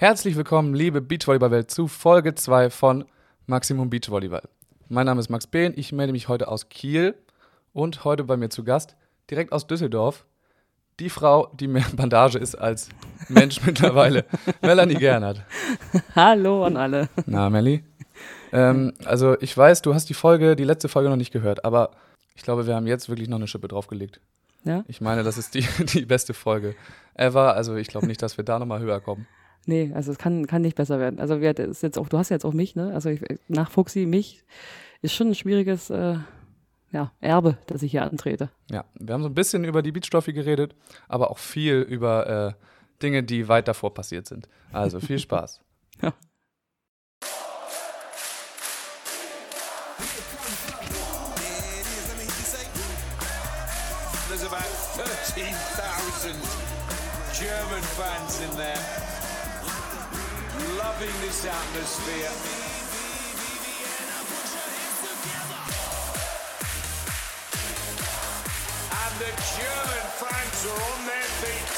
Herzlich willkommen, liebe Beachvolleyball-Welt, zu Folge 2 von Maximum Beachvolleyball. Mein Name ist Max Behn, ich melde mich heute aus Kiel und heute bei mir zu Gast, direkt aus Düsseldorf, die Frau, die mehr Bandage ist als Mensch mittlerweile, Melanie Gernert. Hallo an alle. Na, Melli? Ähm, also ich weiß, du hast die Folge, die letzte Folge noch nicht gehört, aber ich glaube, wir haben jetzt wirklich noch eine Schippe draufgelegt. Ja? Ich meine, das ist die, die beste Folge ever. Also ich glaube nicht, dass wir da nochmal höher kommen. Nee, also es kann, kann nicht besser werden. Also wir, ist jetzt auch, du hast jetzt auch mich, ne? Also ich, nach Fuxi, mich ist schon ein schwieriges äh, ja, Erbe, dass ich hier antrete. Ja, wir haben so ein bisschen über die Beachstoffe geredet, aber auch viel über äh, Dinge, die weit davor passiert sind. Also viel Spaß. Ja. There's about 13,000 German fans in there, loving this atmosphere. And the German fans are on their feet.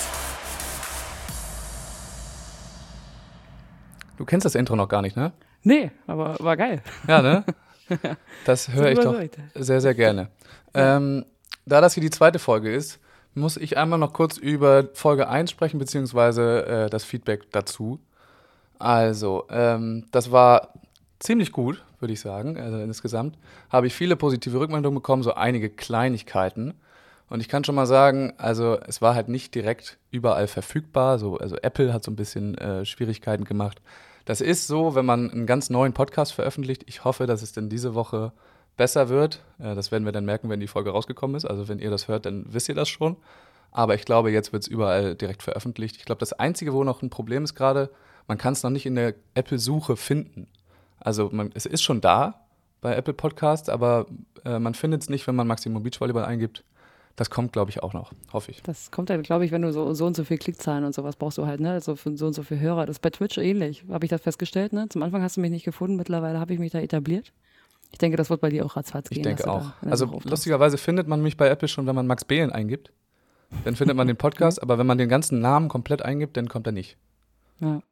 Du kennst das Intro noch gar nicht, ne? Nee, aber war geil. Ja, ne? Das höre ich doch sehr, sehr gerne. Ähm, da das hier die zweite Folge ist, muss ich einmal noch kurz über Folge 1 sprechen, beziehungsweise äh, das Feedback dazu. Also, ähm, das war ziemlich gut, würde ich sagen. Also insgesamt habe ich viele positive Rückmeldungen bekommen, so einige Kleinigkeiten. Und ich kann schon mal sagen, also es war halt nicht direkt überall verfügbar. So, also Apple hat so ein bisschen äh, Schwierigkeiten gemacht. Das ist so, wenn man einen ganz neuen Podcast veröffentlicht. Ich hoffe, dass es denn diese Woche besser wird. Äh, das werden wir dann merken, wenn die Folge rausgekommen ist. Also wenn ihr das hört, dann wisst ihr das schon. Aber ich glaube, jetzt wird es überall direkt veröffentlicht. Ich glaube, das Einzige, wo noch ein Problem ist gerade, man kann es noch nicht in der Apple-Suche finden. Also man, es ist schon da bei Apple Podcasts, aber äh, man findet es nicht, wenn man Maximum Beachvolleyball eingibt. Das kommt, glaube ich, auch noch, hoffe ich. Das kommt halt, glaube ich, wenn du so, so und so viel Klickzahlen und sowas brauchst du halt, ne? Also für so und so viel Hörer. Das ist bei Twitch ähnlich, habe ich das festgestellt, ne? Zum Anfang hast du mich nicht gefunden, mittlerweile habe ich mich da etabliert. Ich denke, das wird bei dir auch ratzfatz gehen. Ich denke auch. da Also lustigerweise findet man mich bei Apple schon, wenn man Max Behlen eingibt. Dann findet man den Podcast, aber wenn man den ganzen Namen komplett eingibt, dann kommt er nicht. Ja,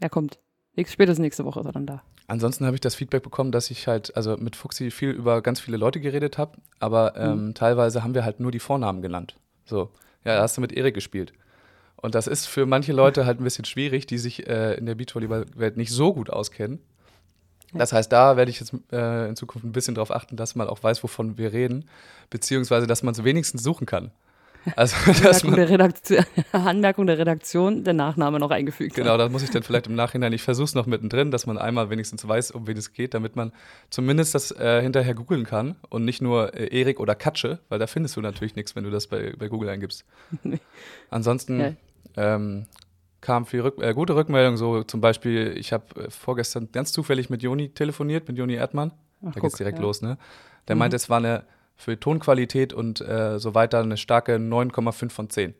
er kommt. Spätestens nächste Woche ist er dann da. Ansonsten habe ich das Feedback bekommen, dass ich halt, also mit Fuxi viel über ganz viele Leute geredet habe, aber ähm, teilweise haben wir halt nur die Vornamen genannt. So, ja, da hast du mit Erik gespielt. Und das ist für manche Leute halt ein bisschen schwierig, die sich äh, in der Beachvolleyball-Welt nicht so gut auskennen. Das heißt, da werde ich jetzt äh, in Zukunft ein bisschen darauf achten, dass man auch weiß, wovon wir reden, beziehungsweise dass man es wenigstens suchen kann. Also, Anmerkung der, Redaktion, Anmerkung der Redaktion, der Nachname noch eingefügt. Genau, da muss ich dann vielleicht im Nachhinein, ich versuche es noch mittendrin, dass man einmal wenigstens weiß, um wen es geht, damit man zumindest das äh, hinterher googeln kann und nicht nur äh, Erik oder Katsche, weil da findest du natürlich nichts, wenn du das bei, bei Google eingibst. Ansonsten Ja. ähm, kam viel Rück äh, gute Rückmeldung, so zum Beispiel, ich habe äh, vorgestern ganz zufällig mit Joni telefoniert, mit Joni Erdmann, Ach, da geht's guck, direkt ja. los, ne? Der Mhm. meinte, es war eine für Tonqualität und äh, so weiter eine starke 9,5 von 10.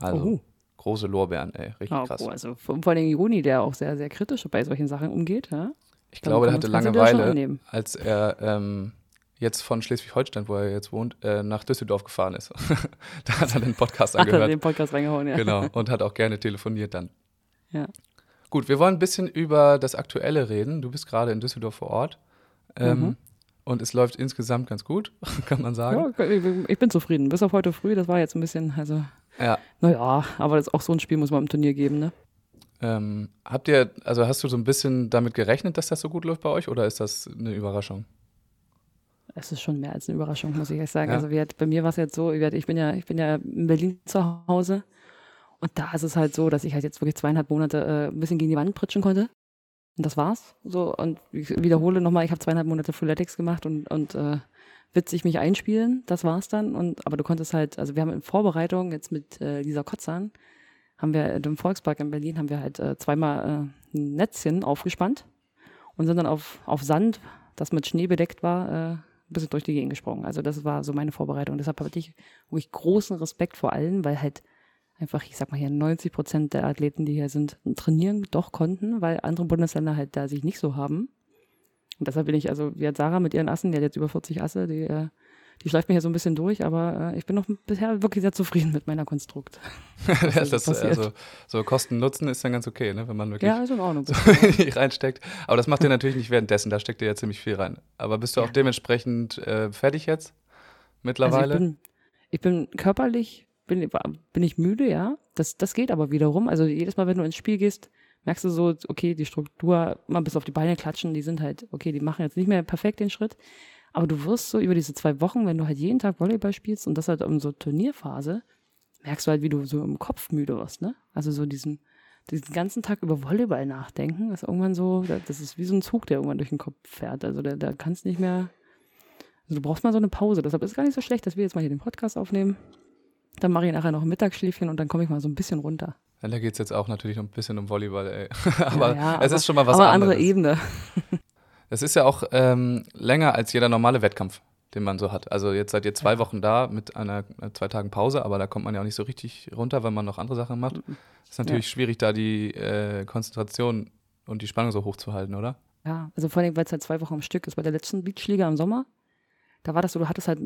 Also Oh. große Lorbeeren, ey, richtig Ah, krass. oh, also vor allem Juni, der auch sehr, sehr kritisch bei solchen Sachen umgeht. Ja? Ich Dann glaube, er kann- hatte Langeweile, als er ähm, jetzt von Schleswig-Holstein, wo er jetzt wohnt, äh, nach Düsseldorf gefahren ist. da hat er den Podcast Hat er angehört. den Podcast reingehauen, ja. Genau, und hat auch gerne telefoniert dann. Ja. Gut, wir wollen ein bisschen über das Aktuelle reden. Du bist gerade in Düsseldorf vor Ort. Ähm, Mhm. Und es läuft insgesamt ganz gut, kann man sagen. Ja, ich bin- zufrieden. Bis auf heute früh, das war jetzt ein bisschen, also, Ja. naja, aber das auch so ein Spiel muss man im Turnier geben, ne? Ähm, habt ihr, also hast du so ein bisschen damit gerechnet, dass das so gut läuft bei euch oder ist das eine Überraschung? Es ist schon mehr als eine Überraschung, muss ich ehrlich sagen. Ja. Also wir, bei mir war es jetzt so, ich bin ja, ich bin ja in Berlin zu Hause und da ist es halt so, dass ich halt jetzt wirklich zweieinhalb Monate äh, ein bisschen gegen die Wand pritschen konnte. Und das war's. So, und ich wiederhole nochmal, ich habe zweieinhalb Monate Freeletics gemacht und, und äh, witzig mich einspielen, das war's dann. Und, aber du konntest halt, also wir haben in Vorbereitung jetzt mit äh, Lisa Kotzan, haben wir im Volkspark in Berlin, haben wir halt äh, zweimal äh, ein Netzchen aufgespannt und sind dann auf, auf Sand, das mit Schnee bedeckt war, äh, ein bisschen durch die Gegend gesprungen. Also das war so meine Vorbereitung. Deshalb hatte ich wirklich großen Respekt vor allen, weil halt einfach, ich sag mal hier, 90 Prozent der Athleten, die hier sind, trainieren doch konnten, weil andere Bundesländer halt da sich nicht so haben. Und deshalb bin ich, also wie hat Sarah mit ihren Assen, die hat jetzt über 40 Asse, die, äh, die schleift mich ja so ein bisschen durch, aber äh, ich bin noch bisher wirklich sehr zufrieden mit meiner Konstrukt. das, ist passiert. also, so Kosten-Nutzen ist dann ganz okay, ne? wenn man wirklich Ja, ist in Ordnung. so reinsteckt. Aber das macht ihr natürlich nicht währenddessen, da steckt ihr ja ziemlich viel rein. Aber bist du auch Ja. dementsprechend äh, fertig jetzt Also mittlerweile? ich, bin, ich bin körperlich, bin, bin ich müde, ja. Das, das geht aber wiederum. Also jedes Mal, wenn du ins Spiel gehst, merkst du so, okay, die Struktur, mal bis auf die Beine klatschen, die sind halt, okay, die machen jetzt nicht mehr perfekt den Schritt. Aber du wirst so über diese zwei Wochen, wenn du halt jeden Tag Volleyball spielst und das halt um so Turnierphase, merkst du halt, wie du so im Kopf müde wirst, ne? Also so diesen, diesen ganzen Tag über Volleyball nachdenken, ist irgendwann so, das ist wie so ein Zug, der irgendwann durch den Kopf fährt. Also da, da kannst nicht mehr, also du brauchst mal so eine Pause. Deshalb ist es gar nicht so schlecht, dass wir jetzt mal hier den Podcast aufnehmen. Dann mache ich nachher noch ein Mittagsschläfchen und dann komme ich mal so ein bisschen runter. Ja, da geht es jetzt auch natürlich noch ein bisschen um Volleyball, ey. aber Ja, ja, es ist schon mal was aber anderes. andere Ebene. Es ist ja auch ähm, länger als jeder normale Wettkampf, den man so hat. Also jetzt seid ihr zwei Wochen da mit einer äh, zwei Tagen Pause, aber da kommt man ja auch nicht so richtig runter, weil man noch andere Sachen macht. Ist natürlich schwierig, da die äh, Konzentration und die Spannung so hoch zu halten, oder? Ja, also vor allem, weil es halt zwei Wochen am Stück ist. Bei der letzten Beachliga im Sommer, da war das so, du hattest halt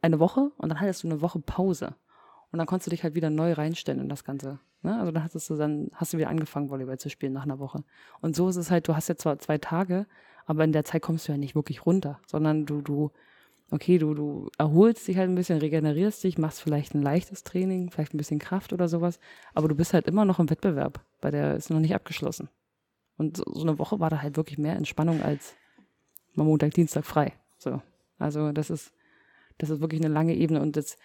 eine Woche und dann hattest du eine Woche Pause. Und dann konntest du dich halt wieder neu reinstellen in das Ganze. Ne? Also dann hattest du dann, hast du wieder angefangen, Volleyball zu spielen nach einer Woche. Und so ist es halt, du hast ja zwar zwei Tage, aber in der Zeit kommst du ja nicht wirklich runter, sondern du, du, okay, du, du erholst dich halt ein bisschen, regenerierst dich, machst vielleicht ein leichtes Training, vielleicht ein bisschen Kraft oder sowas, aber du bist halt immer noch im Wettbewerb, weil der ist noch nicht abgeschlossen. Und so, so eine Woche war da halt wirklich mehr Entspannung als Montag, Dienstag frei. So. Also das ist, das ist wirklich eine lange Ebene. Und jetzt,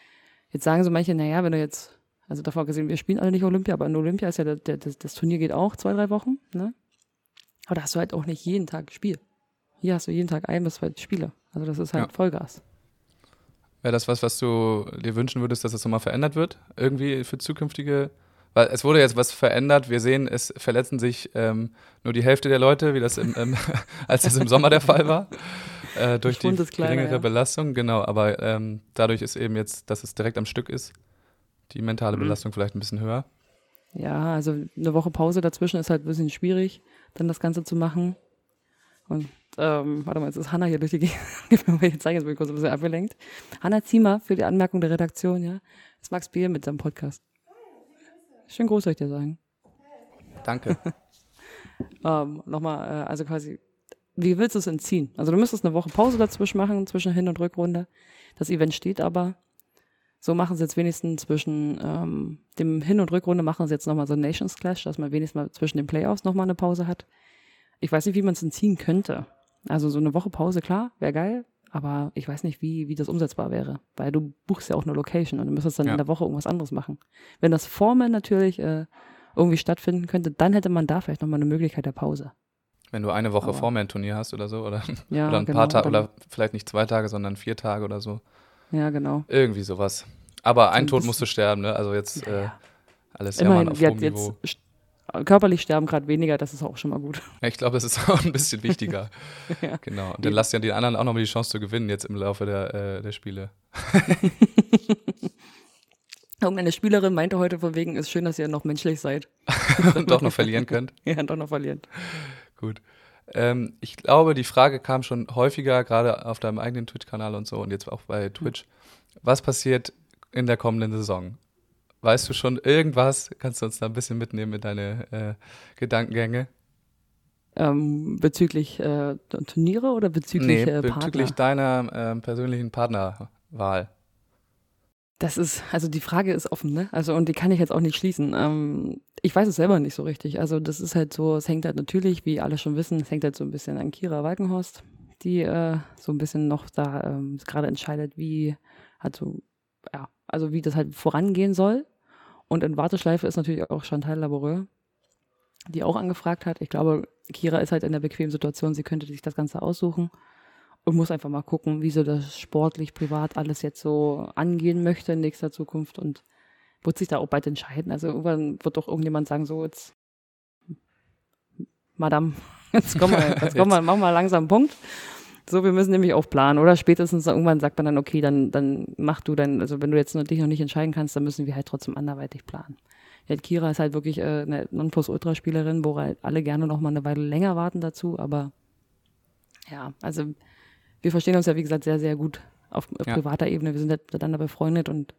jetzt sagen so manche, naja, wenn du jetzt, also davor gesehen, wir spielen alle nicht Olympia, aber in Olympia ist ja der, der, das, das Turnier geht auch zwei, drei Wochen, ne? Aber da hast du halt auch nicht jeden Tag Spiel. Hier hast du jeden Tag ein bis zwei Spiele. Also das ist halt Ja. Vollgas. Wäre das was, was du dir wünschen würdest, dass das nochmal verändert wird? Irgendwie für zukünftige. Weil es wurde jetzt was verändert. Wir sehen, es verletzen sich ähm, nur die Hälfte der Leute, wie das im, ähm, als das im Sommer der Fall war. Äh, durch die geringere ja. Belastung, genau. Aber ähm, dadurch ist eben jetzt, dass es direkt am Stück ist, die mentale Mhm. Belastung vielleicht ein bisschen höher. Ja, also eine Woche Pause dazwischen ist halt ein bisschen schwierig, dann das Ganze zu machen. Und ähm, warte mal, jetzt ist Hanna hier durch die Gegend. Die Zeichen, jetzt bin ich kurz ein bisschen abgelenkt. Hanna Ziemer für die Anmerkung der Redaktion, ja. Ist Max Bier mit seinem Podcast. Schön groß, soll ich dir sagen. Danke. Ähm, Nochmal, äh, also quasi, wie willst du es entziehen? Also du müsstest eine Woche Pause dazwischen machen, zwischen Hin- und Rückrunde. Das Event steht aber. So machen sie jetzt wenigstens zwischen ähm, dem Hin- und Rückrunde machen sie jetzt nochmal so einen Nations Clash, dass man wenigstens mal zwischen den Playoffs nochmal eine Pause hat. Ich weiß nicht, wie man es entziehen könnte. Also so eine Woche Pause, klar, wäre geil, aber ich weiß nicht, wie, wie das umsetzbar wäre. Weil du buchst ja auch eine Location und du müsstest dann Ja. in der Woche irgendwas anderes machen. Wenn das Formen natürlich äh, irgendwie stattfinden könnte, dann hätte man da vielleicht nochmal eine Möglichkeit der Pause. Wenn du eine Woche Aber- vor mir ein Turnier hast oder so, oder, Ja, oder ein genau, paar Tage, oder vielleicht nicht zwei Tage, sondern vier Tage oder so. Ja, genau. Irgendwie sowas. Aber ein Tod bisschen- musste sterben, ne? Also jetzt äh, Ja. alles Jammern Immerhin, auf jetzt, hohem Niveau. jetzt körperlich sterben gerade weniger, das ist auch schon mal gut. Ja, ich glaube, das ist auch ein bisschen wichtiger. Ja. Genau. Und dann lasst ja die anderen auch nochmal die Chance zu gewinnen jetzt im Laufe der, äh, der Spiele. Irgendeine Spielerin meinte heute von wegen, ist schön, dass ihr noch menschlich seid. Und doch noch verlieren könnt. Ja, doch noch verlieren. Gut. Ähm, ich glaube, die Frage kam schon häufiger, gerade auf deinem eigenen Twitch-Kanal und so und jetzt auch bei Twitch. Was passiert in der kommenden Saison? Weißt du schon irgendwas? Kannst du uns da ein bisschen mitnehmen in deine äh, Gedankengänge? Ähm, bezüglich äh, Turniere oder bezüglich äh, Partner? bezüglich deiner ähm, persönlichen Partnerwahl. Das ist, also die Frage ist offen, ne? Also, und die kann ich jetzt auch nicht schließen. Ähm, ich weiß es selber nicht so richtig. Also, das ist halt so, es hängt halt natürlich, wie alle schon wissen, es hängt halt so ein bisschen an Kira Walkenhorst, die äh, so ein bisschen noch da ähm, gerade entscheidet, wie, halt so, ja, also wie das halt vorangehen soll. Und in Warteschleife ist natürlich auch Chantal Laboureux, die auch angefragt hat. Ich glaube, Kira ist halt in der bequemen Situation, sie könnte sich das Ganze aussuchen und muss einfach mal gucken, wie sie das sportlich, privat alles jetzt so angehen möchte in nächster Zukunft und wird sich da auch bald entscheiden. Also irgendwann wird doch irgendjemand sagen, so jetzt, Madame, jetzt komm mal, jetzt komm mal, mach mal langsam einen Punkt. So, wir müssen nämlich auch planen. Oder spätestens irgendwann sagt man dann, okay, dann, dann mach du dann, also wenn du jetzt noch, dich noch nicht entscheiden kannst, dann müssen wir halt trotzdem anderweitig planen. Ja, Kira ist halt wirklich äh, eine Nonplusultra-Spielerin, wo halt alle gerne noch mal eine Weile länger warten dazu, aber ja, also wir verstehen uns ja, wie gesagt, sehr, sehr gut auf Ja. privater Ebene. Wir sind halt miteinander befreundet und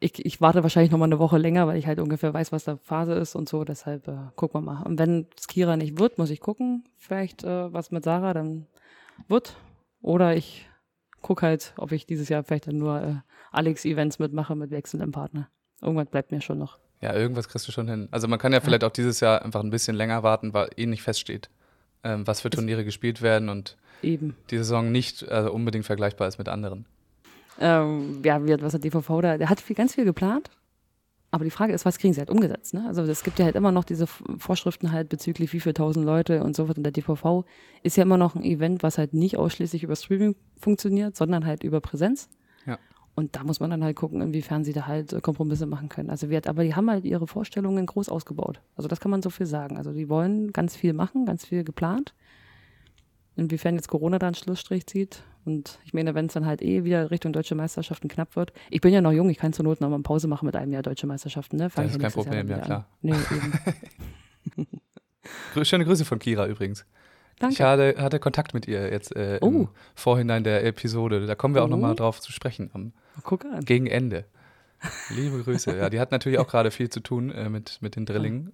ich, ich warte wahrscheinlich noch mal eine Woche länger, weil ich halt ungefähr weiß, was da Phase ist und so. Deshalb äh, gucken wir mal. Und wenn es Kira nicht wird, muss ich gucken. Vielleicht äh, was mit Sarah dann wird. Oder ich gucke halt, ob ich dieses Jahr vielleicht dann nur äh, Alex-Events mitmache mit wechselndem Partner. Irgendwas bleibt mir schon noch. Ja, irgendwas kriegst du schon hin. Also man kann ja vielleicht auch dieses Jahr einfach ein bisschen länger warten, weil eh nicht feststeht, ähm, was für Turniere gespielt werden und Eben. die Saison nicht also unbedingt vergleichbar ist mit anderen. Ähm, ja, wie, was hat DVV da? Der hat viel, ganz viel geplant. Aber die Frage ist, was kriegen sie halt umgesetzt? Ne? Also es gibt ja halt immer noch diese Vorschriften halt bezüglich wie viele tausend Leute und so weiter. Und der DVV ist ja immer noch ein Event, was halt nicht ausschließlich über Streaming funktioniert, sondern halt über Präsenz. Und da muss man dann halt gucken, inwiefern sie da halt äh, Kompromisse machen können. Also wir, aber die haben halt ihre Vorstellungen groß ausgebaut. Also das kann man so viel sagen. Also die wollen ganz viel machen, ganz viel geplant. Inwiefern jetzt Corona da einen Schlussstrich zieht. Und ich meine, wenn es dann halt eh wieder Richtung deutsche Meisterschaften knapp wird. Ich bin ja noch jung, ich kann zur Not noch mal eine Pause machen mit einem Jahr deutsche Meisterschaften. Ne? Fang Das ist kein Problem, ja, klar. Nee, Schöne Grüße von Kira übrigens. Ich Danke. hatte, hatte Kontakt mit ihr jetzt äh, im Oh. Vorhinein der Episode. Da kommen wir auch Oh. nochmal drauf zu sprechen am Guck an. gegen Ende. Liebe Grüße. Ja, die hat natürlich auch gerade viel zu tun äh, mit, mit den Drillingen.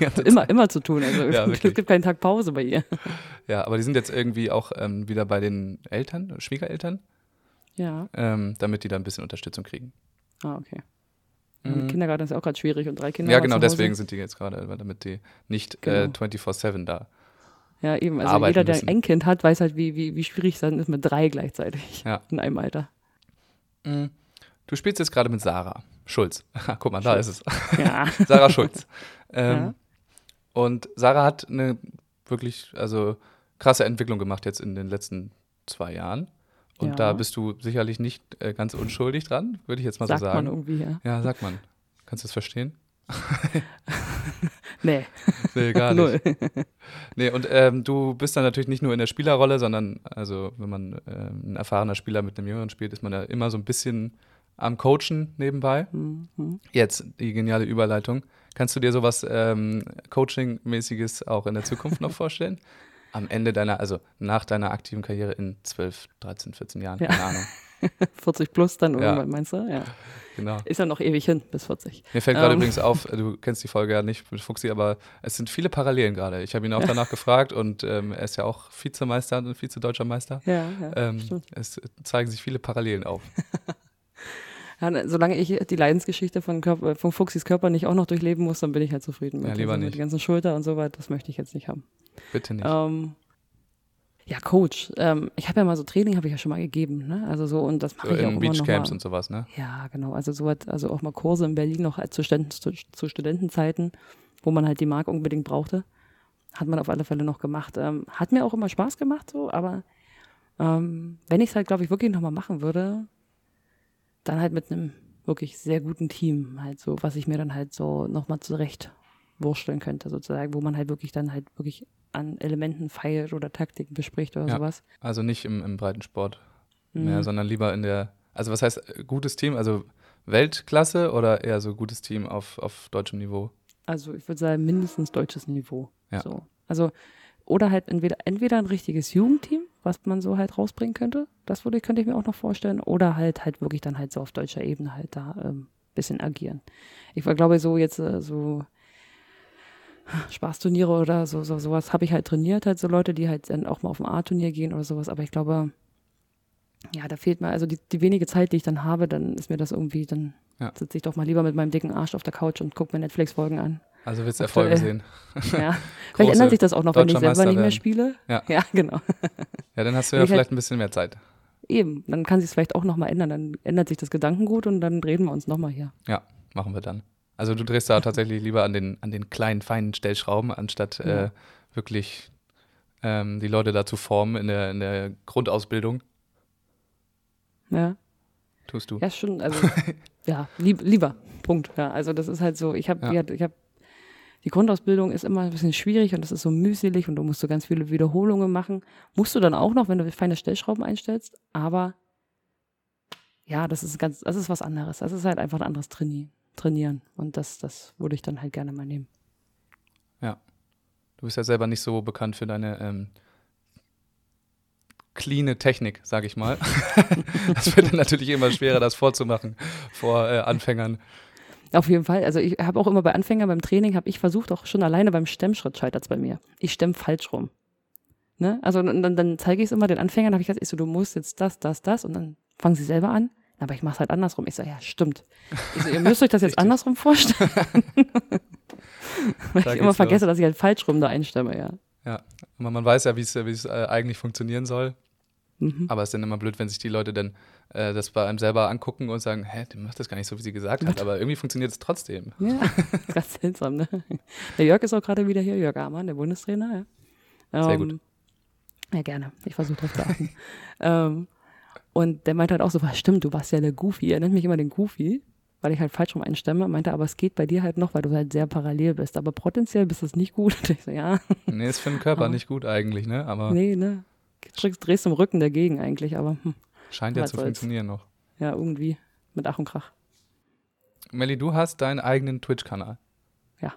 Ja, immer, immer zu tun. Also Ja, es gibt keinen Tag Pause bei ihr. Ja, aber die sind jetzt irgendwie auch ähm, wieder bei den Eltern, Schwiegereltern, Ja. ähm, damit die da ein bisschen Unterstützung kriegen. Ah, okay. Mhm. Im Kindergarten ist ja auch gerade schwierig und drei Kinder. Ja, genau, deswegen sind die jetzt gerade, damit die nicht äh, Genau. 24-7 da. Ja, eben. Also jeder, der müssen. ein Enkind hat, weiß halt, wie, wie, wie schwierig es dann ist mit drei gleichzeitig Ja. in einem Alter. Mhm. Du spielst jetzt gerade mit Sarah Schulz. Guck mal, da Schulz. ist es. Ja. Sarah Schulz. Ähm, Ja. Und Sarah hat eine wirklich, also krasse Entwicklung gemacht jetzt in den letzten zwei Jahren. Und Ja. da bist du sicherlich nicht äh, ganz unschuldig dran, würde ich jetzt mal Sagt so man sagen. irgendwie, ja. Ja, sag man. Kannst du das verstehen? Nee, Nee, gar null. nicht. Nee, und ähm, du bist dann natürlich nicht nur in der Spielerrolle, sondern also wenn man ähm, ein erfahrener Spieler mit einem Jüngeren spielt, ist man ja immer so ein bisschen am Coachen nebenbei. Mhm. Jetzt die geniale Überleitung. Kannst du dir sowas ähm, Coaching-mäßiges auch in der Zukunft noch vorstellen? Am Ende deiner, also nach deiner aktiven Karriere in 12, 13, 14 Jahren, Ja. keine Ahnung. 40 plus dann Ja. irgendwann, meinst du? Ja. Genau. Ist ja noch ewig hin, bis 40. Mir fällt gerade Ähm. übrigens auf, äh, du kennst die Folge ja nicht mit Fuxi, aber es sind viele Parallelen gerade. Ich habe ihn auch danach gefragt und ähm, er ist ja auch Vizemeister und Vize-Deutscher Meister. Ja, ja. Ähm, es zeigen sich viele Parallelen auf. ja ne, solange ich die Leidensgeschichte von, Körper, von Fuchsis Körper nicht auch noch durchleben muss, dann bin ich halt zufrieden mit. Ja, lieber also nicht. Mit den ganzen Schulter und so weiter, das möchte ich jetzt nicht haben. Bitte nicht. Ähm, ja, Coach. Ähm, ich habe ja mal so Training, habe ich ja schon mal gegeben. Ne? Also so, und das so mache ich auch in immer noch Beachcamps mal. und sowas, ne? Ja, genau. Also so hat, also auch mal Kurse in Berlin noch als zu, Ständen, zu, zu Studentenzeiten, wo man halt die Mark unbedingt brauchte. Hat man auf alle Fälle noch gemacht. Ähm, hat mir auch immer Spaß gemacht, so, aber ähm, wenn ich es halt, glaube ich, wirklich nochmal machen würde, dann halt mit einem wirklich sehr guten Team, halt so, was ich mir dann halt so nochmal zurecht wursteln könnte, sozusagen, wo man halt wirklich dann halt wirklich an Elementen feilt oder Taktiken bespricht oder Ja. sowas. Also nicht im, im Breitensport Mhm. mehr, sondern lieber in der, also was heißt gutes Team? Also Weltklasse oder eher so gutes Team auf, auf deutschem Niveau? Also ich würde sagen, mindestens deutsches Niveau. Ja. So. Also, oder halt entweder, entweder ein richtiges Jugendteam, was man so halt rausbringen könnte. Das würde, könnte ich mir auch noch vorstellen. Oder halt halt wirklich dann halt so auf deutscher Ebene halt da ähm, bisschen agieren. Ich war, glaube so jetzt äh, so Spaßturniere oder so, so sowas habe ich halt trainiert, halt so Leute, die halt dann auch mal auf ein A-Turnier gehen oder sowas. Aber ich glaube, ja, da fehlt mir, also die, die wenige Zeit, die ich dann habe, dann ist mir das irgendwie, dann Ja. sitze ich doch mal lieber mit meinem dicken Arsch auf der Couch und gucke mir Netflix-Folgen an. Also willst du. Erfolge sehen? Ja. Vielleicht ändert sich das auch noch, wenn ich selber nicht mehr Meister spiele. Ja. ja genau. Ja, dann hast du ja halt- vielleicht ein bisschen mehr Zeit. Eben, dann kann sich es vielleicht auch nochmal ändern. Dann ändert sich das Gedankengut und dann reden wir uns nochmal hier. Ja, machen wir dann. Also du drehst da tatsächlich lieber an den, an den kleinen, feinen Stellschrauben, anstatt Ja. äh, wirklich ähm, die Leute da zu formen in der, in der Grundausbildung. Ja, Tust du. ja schon, also ja, lieb, lieber. Punkt. Ja, also das ist halt so, ich habe Ja. ich hab, die Grundausbildung ist immer ein bisschen schwierig und das ist so mühselig und du musst so ganz viele Wiederholungen machen. Musst du dann auch noch, wenn du feine Stellschrauben einstellst, aber ja, das ist ganz, das ist was anderes. Das ist halt einfach ein anderes Traini Trainieren. Und das, das würde ich dann halt gerne mal nehmen. Du bist ja selber nicht so bekannt für deine ähm, cleane Technik, sage ich mal. das wird dann natürlich immer schwerer, das vorzumachen vor äh, Anfängern. Auf jeden Fall. Also ich habe auch immer bei Anfängern beim Training, habe ich versucht, auch schon alleine beim Stemmschritt scheitert es bei mir. Ich stemme falsch rum. Ne? Also dann, dann zeige ich es immer den Anfängern, habe ich gesagt, ich so, du musst jetzt das, das, das und dann fangen sie selber an. Aber ich mache es halt andersrum. Ich so, ja, stimmt. Ich so, ihr müsst euch das jetzt andersrum vorstellen. Weil Da ich immer vergesse, los. dass ich halt falsch rum da einstemme, ja. Ja, aber man weiß ja, wie es wie es, äh, eigentlich funktionieren soll. Mhm. Aber es ist dann immer blöd, wenn sich die Leute dann äh, das bei einem selber angucken und sagen, hä, die macht das gar nicht so, wie sie gesagt hat. Aber irgendwie funktioniert es trotzdem. Ja, ganz seltsam, ne? Der Jörg ist auch gerade wieder hier, Jörg Amann, der Bundestrainer, ja. Sehr Ähm, gut. Ja, gerne. Ich versuche drauf zu achten. ähm, und der meinte halt auch so, was stimmt, du warst ja der Goofy. Er nennt mich immer den Goofy, weil ich halt falsch rum einstemme. Meinte, aber es geht bei dir halt noch, weil du halt sehr parallel bist. Aber potenziell bist du es nicht gut. Und ich so, ja, Nee, ist für den Körper Aber- nicht gut eigentlich, ne? Aber nee, ne? Drehst, drehst im Rücken dagegen eigentlich, aber hm, scheint ja zu soll's. funktionieren noch. ja, irgendwie mit Ach und Krach. Melli, du hast deinen eigenen Twitch-Kanal. Ja.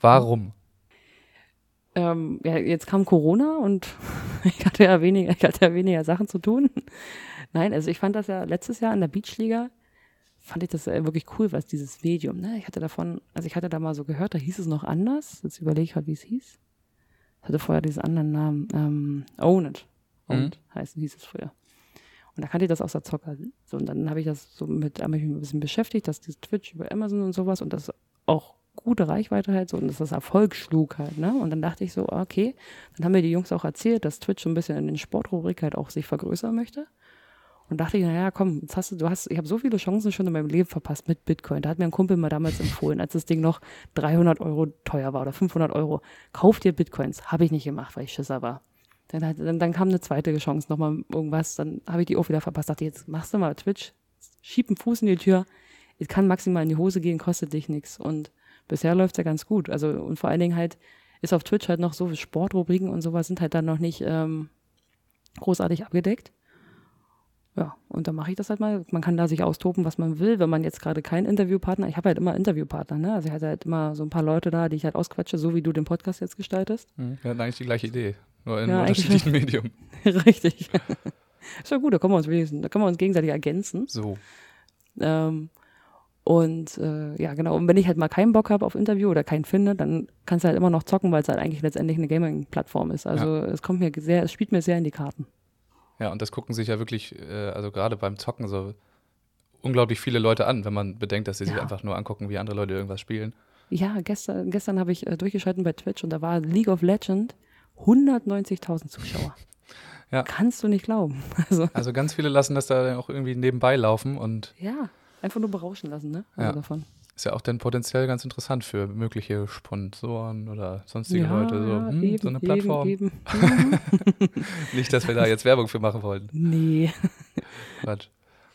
Warum? Ähm, ja, jetzt kam Corona und ich hatte ja weniger, ich hatte ja weniger Sachen zu tun. Nein, also ich fand das ja letztes Jahr in der Beachliga, fand ich das äh, wirklich cool, was dieses Medium, ne? Ich hatte davon, also ich hatte da mal so gehört, da hieß es noch anders. Jetzt überlege ich halt, wie es hieß. Ich hatte vorher diesen anderen Namen, ähm, Own It. Own It heißt, hieß es früher. Und da kannte ich das aus der Zocker. So, und dann habe ich das so mit, habe ich mich ein bisschen beschäftigt, dass dieses Twitch über Amazon und sowas und das auch gute Reichweite halt so und dass das Erfolg schlug halt, ne? Und dann dachte ich so, okay, dann haben mir die Jungs auch erzählt, dass Twitch so ein bisschen in den Sportrubrik halt auch sich vergrößern möchte. Und dachte ich, naja, komm, jetzt hast du, du hast, ich habe so viele Chancen schon in meinem Leben verpasst mit Bitcoin. Da hat mir ein Kumpel mal damals empfohlen, als das Ding noch 300 Euro teuer war oder 500 Euro. Kauf dir Bitcoins. Habe ich nicht gemacht, weil ich Schisser war. Dann, dann, dann kam eine zweite Chance, nochmal irgendwas. Dann habe ich die auch wieder verpasst. Dachte, jetzt machst du mal Twitch, schieb einen Fuß in die Tür. Es kann maximal in die Hose gehen, kostet dich nichts. Und bisher läuft's ja ganz gut. Also, und vor allen Dingen halt ist auf Twitch halt noch so Sportrubriken und sowas sind halt dann noch nicht ähm, großartig abgedeckt. Ja, und dann mache ich das halt mal. Man kann da sich austoben, was man will. Wenn man jetzt gerade keinen Interviewpartner, ich habe halt immer Interviewpartner, ne? Also ich hatte halt immer so ein paar Leute da, die ich halt ausquatsche, so wie du den Podcast jetzt gestaltest. Hm, Wir hatten eigentlich die gleiche Idee, nur in Ja, einem unterschiedlichen Medium. Richtig. Ist ja gut, da können wir uns wenigstens, da können wir uns gegenseitig ergänzen. So. Ähm, und äh, ja, genau. Und wenn ich halt mal keinen Bock habe auf Interview oder keinen finde, dann kannst du halt immer noch zocken, weil es halt eigentlich letztendlich eine Gaming-Plattform ist. Also es kommt mir sehr, es spielt mir sehr in die Karten. Ja, und das gucken sich ja wirklich, äh, also gerade beim Zocken so unglaublich viele Leute an, wenn man bedenkt, dass sie sich Ja. einfach nur angucken, wie andere Leute irgendwas spielen. Ja, gestern, gestern habe ich äh, durchgeschalten bei Twitch und da war League of Legend 190.000 Zuschauer. Ja. Kannst du nicht glauben. Also, Also ganz viele lassen das da auch irgendwie nebenbei laufen und ja, einfach nur berauschen lassen, ne? Also Ja. davon. ist ja auch dann potenziell ganz interessant für mögliche Sponsoren oder sonstige ja, Leute. So, ja, hm, eben, so eine Plattform. Eben, eben. Nicht, dass wir da jetzt Werbung für machen wollen. nee. Quatsch.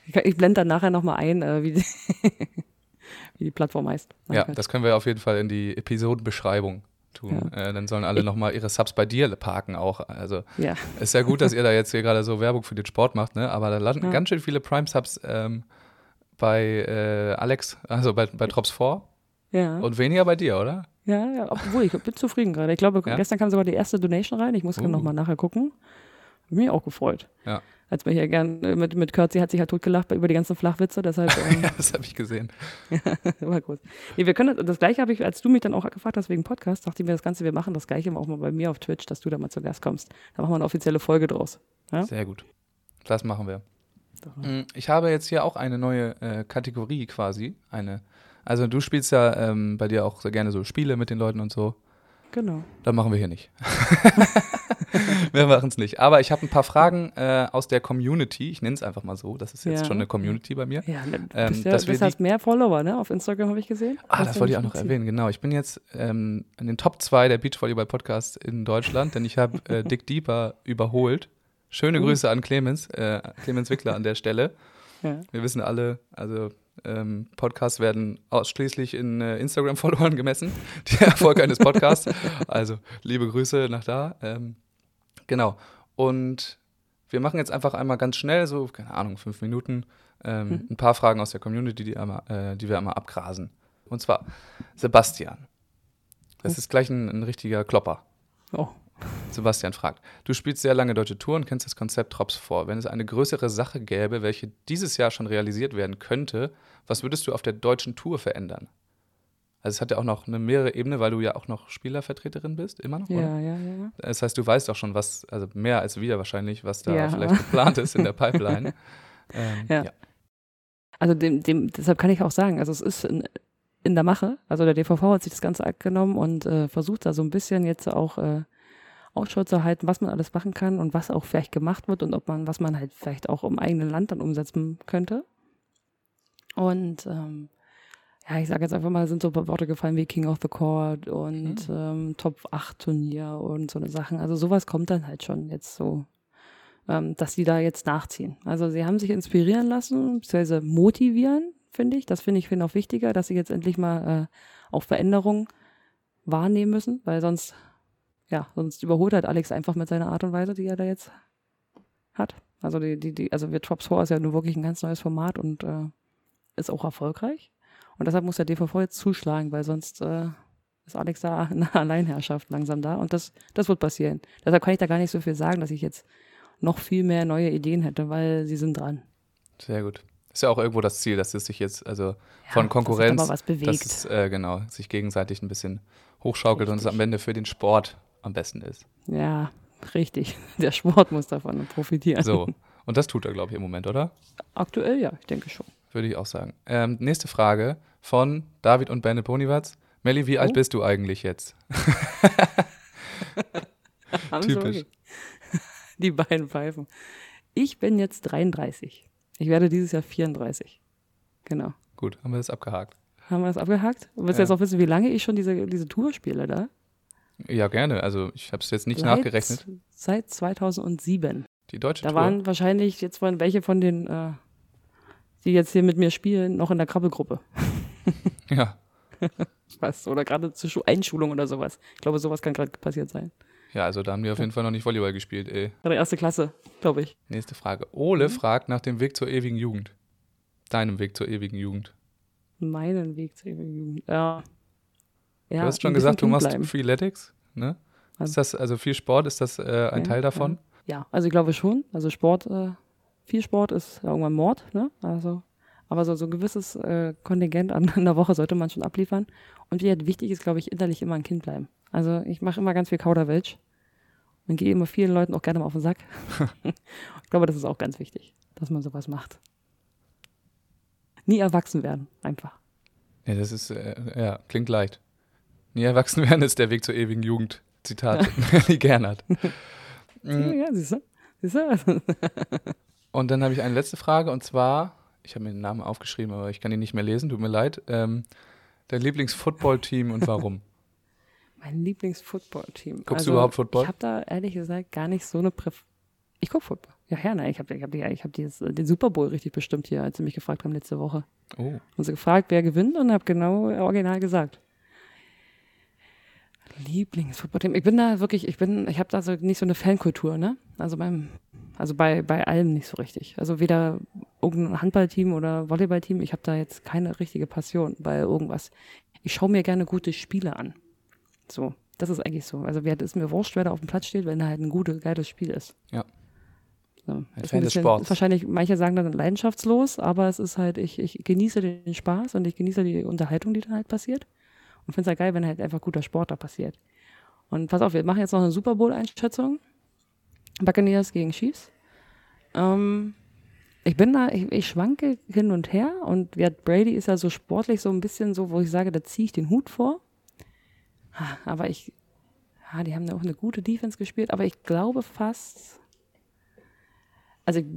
Ich, ich blende dann nachher nochmal ein, äh, wie, die, wie die Plattform heißt. Nein, Ja, das können wir auf jeden Fall in die Episodenbeschreibung tun. Äh, dann sollen alle nochmal ihre Subs bei dir parken auch. Also ja. ist ja gut, dass ihr da jetzt hier gerade so Werbung für den Sport macht, ne? Aber da landen Ja. ganz schön viele Prime-Subs ähm, bei äh, Alex, also bei, bei Drops 4 Ja. und weniger bei dir, oder? ja, ja, obwohl ich bin zufrieden gerade. Ich glaube, Ja? gestern kam sogar die erste Donation rein. Ich muss Uh. uh. nochmal nachher gucken. Hab mich auch gefreut. Ja. Als wir hier gern äh, mit, mit Kurt, sie hat sich halt totgelacht über die ganzen Flachwitze, deshalb ähm, das habe ich gesehen. war gut. Nee, wir können das, das gleiche habe ich, als du mich dann auch gefragt hast wegen Podcast, dachte ich mir das Ganze, wir machen das gleiche auch mal bei mir auf Twitch, dass du da mal zu Gast kommst. Da machen wir eine offizielle Folge draus. Ja? Sehr gut. Das machen wir. Mm, Ich habe jetzt hier auch eine neue äh, Kategorie quasi. Eine. Also du spielst ja ähm, bei dir auch sehr gerne so Spiele mit den Leuten und so. Genau. Das machen wir hier nicht. wir machen es nicht. Aber ich habe ein paar Fragen äh, aus der Community. Ich nenne es einfach mal so. Das ist jetzt Ja. schon eine Community bei mir. Ja, ne, Ähm, bist ja, dass wir bist die- hast mehr Follower, ne? Auf Instagram habe ich gesehen. Ah, das wollte ich auch noch erwähnen, genau. Ich bin jetzt ähm, in den Top 2 der Beachvolleyball-Podcasts in Deutschland, denn ich habe äh, Dick Deeper überholt. Schöne Uh. Grüße an Clemens, äh, Clemens Wickler an der Stelle. Ja. Wir wissen alle, also ähm, Podcasts werden ausschließlich in äh, Instagram-Followern gemessen, der Erfolg eines Podcasts. Also liebe Grüße nach da. Ähm, genau. Und wir machen jetzt einfach einmal ganz schnell, so, keine Ahnung, fünf Minuten, ähm, Mhm. ein paar Fragen aus der Community, die, einmal, äh, die wir einmal abgrasen. Und zwar Sebastian. Das ist gleich ein, ein richtiger Klopper. Oh. Sebastian fragt, du spielst sehr lange deutsche Tour und kennst das Konzept Drops vor. Wenn es eine größere Sache gäbe, welche dieses Jahr schon realisiert werden könnte, was würdest du auf der deutschen Tour verändern? Also es hat ja auch noch eine mehrere Ebene, weil du ja auch noch Spielervertreterin bist, immer noch, oder? Ja, ja, ja. Das heißt, du weißt auch schon, was, also mehr als wir wahrscheinlich, was da Ja. vielleicht geplant ist in der Pipeline. ähm, Ja. Also dem, dem, deshalb kann ich auch sagen, also es ist in, in der Mache. Also der DVV hat sich das Ganze abgenommen und äh, versucht da so ein bisschen jetzt auch äh, Ausschau zu halten, was man alles machen kann und was auch vielleicht gemacht wird und ob man, was man halt vielleicht auch im eigenen Land dann umsetzen könnte. Und ähm, ja, ich sage jetzt einfach mal, sind so Worte gefallen wie King of the Court und ähm, Top 8 Turnier und so eine Sachen. Also sowas kommt dann halt schon jetzt so ähm, dass die da jetzt nachziehen. Also sie haben sich inspirieren lassen, beziehungsweise motivieren, finde ich. Das finde ich finde auch wichtiger, dass sie jetzt endlich mal äh, auch Veränderungen wahrnehmen müssen, weil sonst, ja, sonst überholt halt Alex einfach mit seiner Art und Weise, die er da jetzt hat. Also die, die, die, also wir Top Score ist ja nur wirklich ein ganz neues Format und äh, ist auch erfolgreich. Und deshalb muss der DVV jetzt zuschlagen, weil sonst äh, ist Alex da in einer Alleinherrschaft langsam da und das, das wird passieren. Deshalb kann ich da gar nicht so viel sagen, dass ich jetzt noch viel mehr neue Ideen hätte, weil sie sind dran. Sehr gut. Ist ja auch irgendwo das Ziel, dass es sich jetzt, also Ja, von Konkurrenz, dass es, äh, genau, sich gegenseitig ein bisschen hochschaukelt und es am Ende für den Sport am besten ist. Ja, richtig. Der Sport muss davon profitieren. So. Und das tut er, glaube ich, im Moment, oder? Aktuell ja, ich denke schon. Würde ich auch sagen. Ähm, nächste Frage von David und Benne Ponywatz. Melli, wie alt Oh. bist du eigentlich jetzt? Typisch. Die beiden Pfeifen. Ich bin jetzt 33. Ich werde dieses Jahr 34. Genau. Gut, haben wir das abgehakt. Haben wir das abgehakt? Willst du Ja. jetzt auch wissen, wie lange ich schon diese, diese Tour spiele da? Ja, gerne. Also ich habe es jetzt nicht Seit- nachgerechnet. Seit 2007. Die deutsche Da Tour. waren wahrscheinlich jetzt von welche von den, äh, die jetzt hier mit mir spielen, noch in der Krabbelgruppe. ja. Was? Oder gerade zur Schu Einschulung oder sowas. Ich glaube, sowas kann gerade passiert sein. ja, also da haben wir auf jeden Fall noch nicht Volleyball gespielt. Ey. Gerade erste Klasse, glaube ich. Nächste Frage. Ole Mhm. fragt nach dem Weg zur ewigen Jugend. Deinem Weg zur ewigen Jugend. Meinen Weg zur ewigen Jugend. Ja. Ja du hast schon gesagt, du machst bleiben. Freeletics, ne? Also- Ist das, also viel Sport, ist das äh, ein Ja, Teil davon? Ja, also ich glaube schon. Also Sport, äh, viel Sport ist irgendwann Mord, ne? Also, aber so, so ein gewisses äh, Kontingent an in der Woche sollte man schon abliefern. Und wie halt wichtig ist, glaube ich, innerlich immer ein Kind bleiben. Also ich mache immer ganz viel Kauderwelsch und gehe immer vielen Leuten auch gerne mal auf den Sack. ich glaube, das ist auch ganz wichtig, dass man sowas macht. Nie erwachsen werden, einfach. Ja, das ist, äh, ja, klingt leicht. Nie erwachsen werden ist der Weg zur ewigen Jugend. Zitat Melli Gernert. Mhm. Ja, siehst du? Siehst du? Und dann habe ich eine letzte Frage und zwar, ich habe mir den Namen aufgeschrieben, aber ich kann ihn nicht mehr lesen, tut mir leid. Ähm, dein Lieblings-Football-Team und warum? Mein Lieblings-Football-Team. Guckst du überhaupt Football? Ich habe da ehrlich gesagt gar nicht so eine Präf Ich gucke Football. Ja, ja, nein, ich habe ich hab, ich hab dieses- den Super Bowl richtig bestimmt hier, als sie mich gefragt haben letzte Woche. Oh, Haben sie gefragt, wer gewinnt und habe genau original gesagt. Lieblings-Football-Team. Ich bin da wirklich, ich bin, ich habe da so nicht so eine Fankultur, ne? Also beim, also bei, bei allem nicht so richtig. Also weder irgendein Handballteam oder Volleyballteam, ich habe da jetzt keine richtige Passion bei irgendwas. Ich schaue mir gerne gute Spiele an. So, das ist eigentlich so. Also wer ist mir wurscht, wer da auf dem Platz steht, wenn da halt ein gutes, geiles Spiel ist. Ja. So. Ein Ist des bisschen- Sports. Wahrscheinlich, manche sagen dann leidenschaftslos, aber es ist halt, ich, ich genieße den Spaß und ich genieße die Unterhaltung, die dann halt passiert. Und finde es halt geil, wenn halt einfach guter Sport da passiert. Und pass auf, wir machen jetzt noch eine Super Bowl-Einschätzung. Buccaneers gegen Chiefs. Ähm, ich bin da, ich, ich schwanke hin und her und ja, Brady ist ja so sportlich so ein bisschen so, wo ich sage, da ziehe ich den Hut vor. Aber ich, ja, die haben ja auch eine gute Defense gespielt, aber ich glaube fast, also ich,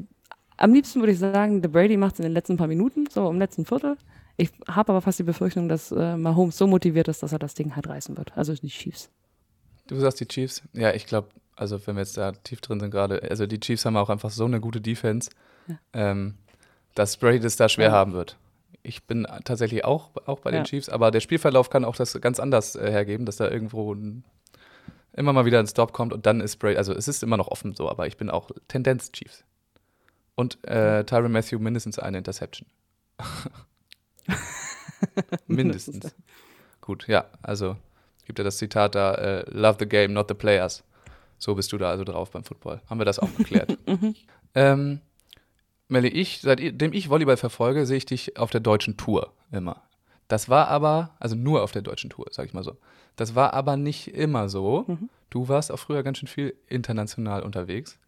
am liebsten würde ich sagen, der Brady macht es in den letzten paar Minuten, so im letzten Viertel. Ich habe aber fast die Befürchtung, dass äh, Mahomes so motiviert ist, dass er das Ding halt reißen wird. Also die Chiefs. du sagst die Chiefs? Ja, ich glaube, also wenn wir jetzt da tief drin sind gerade, also die Chiefs haben auch einfach so eine gute Defense, ähm, dass Brady das da schwer Ja. haben wird. Ich bin tatsächlich auch, auch bei den Ja. Chiefs, aber der Spielverlauf kann auch das ganz anders äh, hergeben, dass da irgendwo ein, immer mal wieder ein Stop kommt und dann ist Brady, also es ist immer noch offen so, aber ich bin auch Tendenz Chiefs. Und äh, Tyron Matthew mindestens eine Interception. mindestens. Gut, ja, also gibt ja das Zitat da, äh, love the game, not the players. So bist du da also drauf beim Football. Haben wir das auch geklärt. ähm, Melli, ich, seitdem ich Volleyball verfolge, sehe ich dich auf der deutschen Tour immer. Das war aber, also nur auf der deutschen Tour, sag ich mal so. Das war aber nicht immer so. Du warst auch früher ganz schön viel international unterwegs.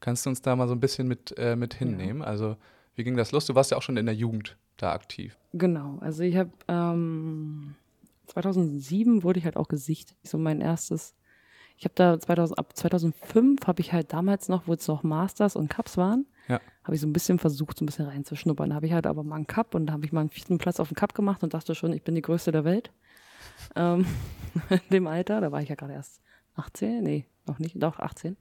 Kannst du uns da mal so ein bisschen mit, äh, mit hinnehmen? Also, wie ging das los? Du warst ja auch schon in der Jugend da aktiv. Genau, also ich habe ähm, 2007 wurde ich halt auch gesichtet, so mein erstes. Ich habe da 2000, ab 2005 habe ich halt damals noch, wo es noch Masters und Cups waren, Ja. habe ich so ein bisschen versucht, so ein bisschen reinzuschnuppern. Da habe ich halt aber mal einen Cup und da habe ich mal einen vierten Platz auf dem Cup gemacht und dachte schon, ich bin die Größte der Welt. Ähm, in dem Alter, da war ich ja gerade erst 18, nee, noch nicht, doch 18.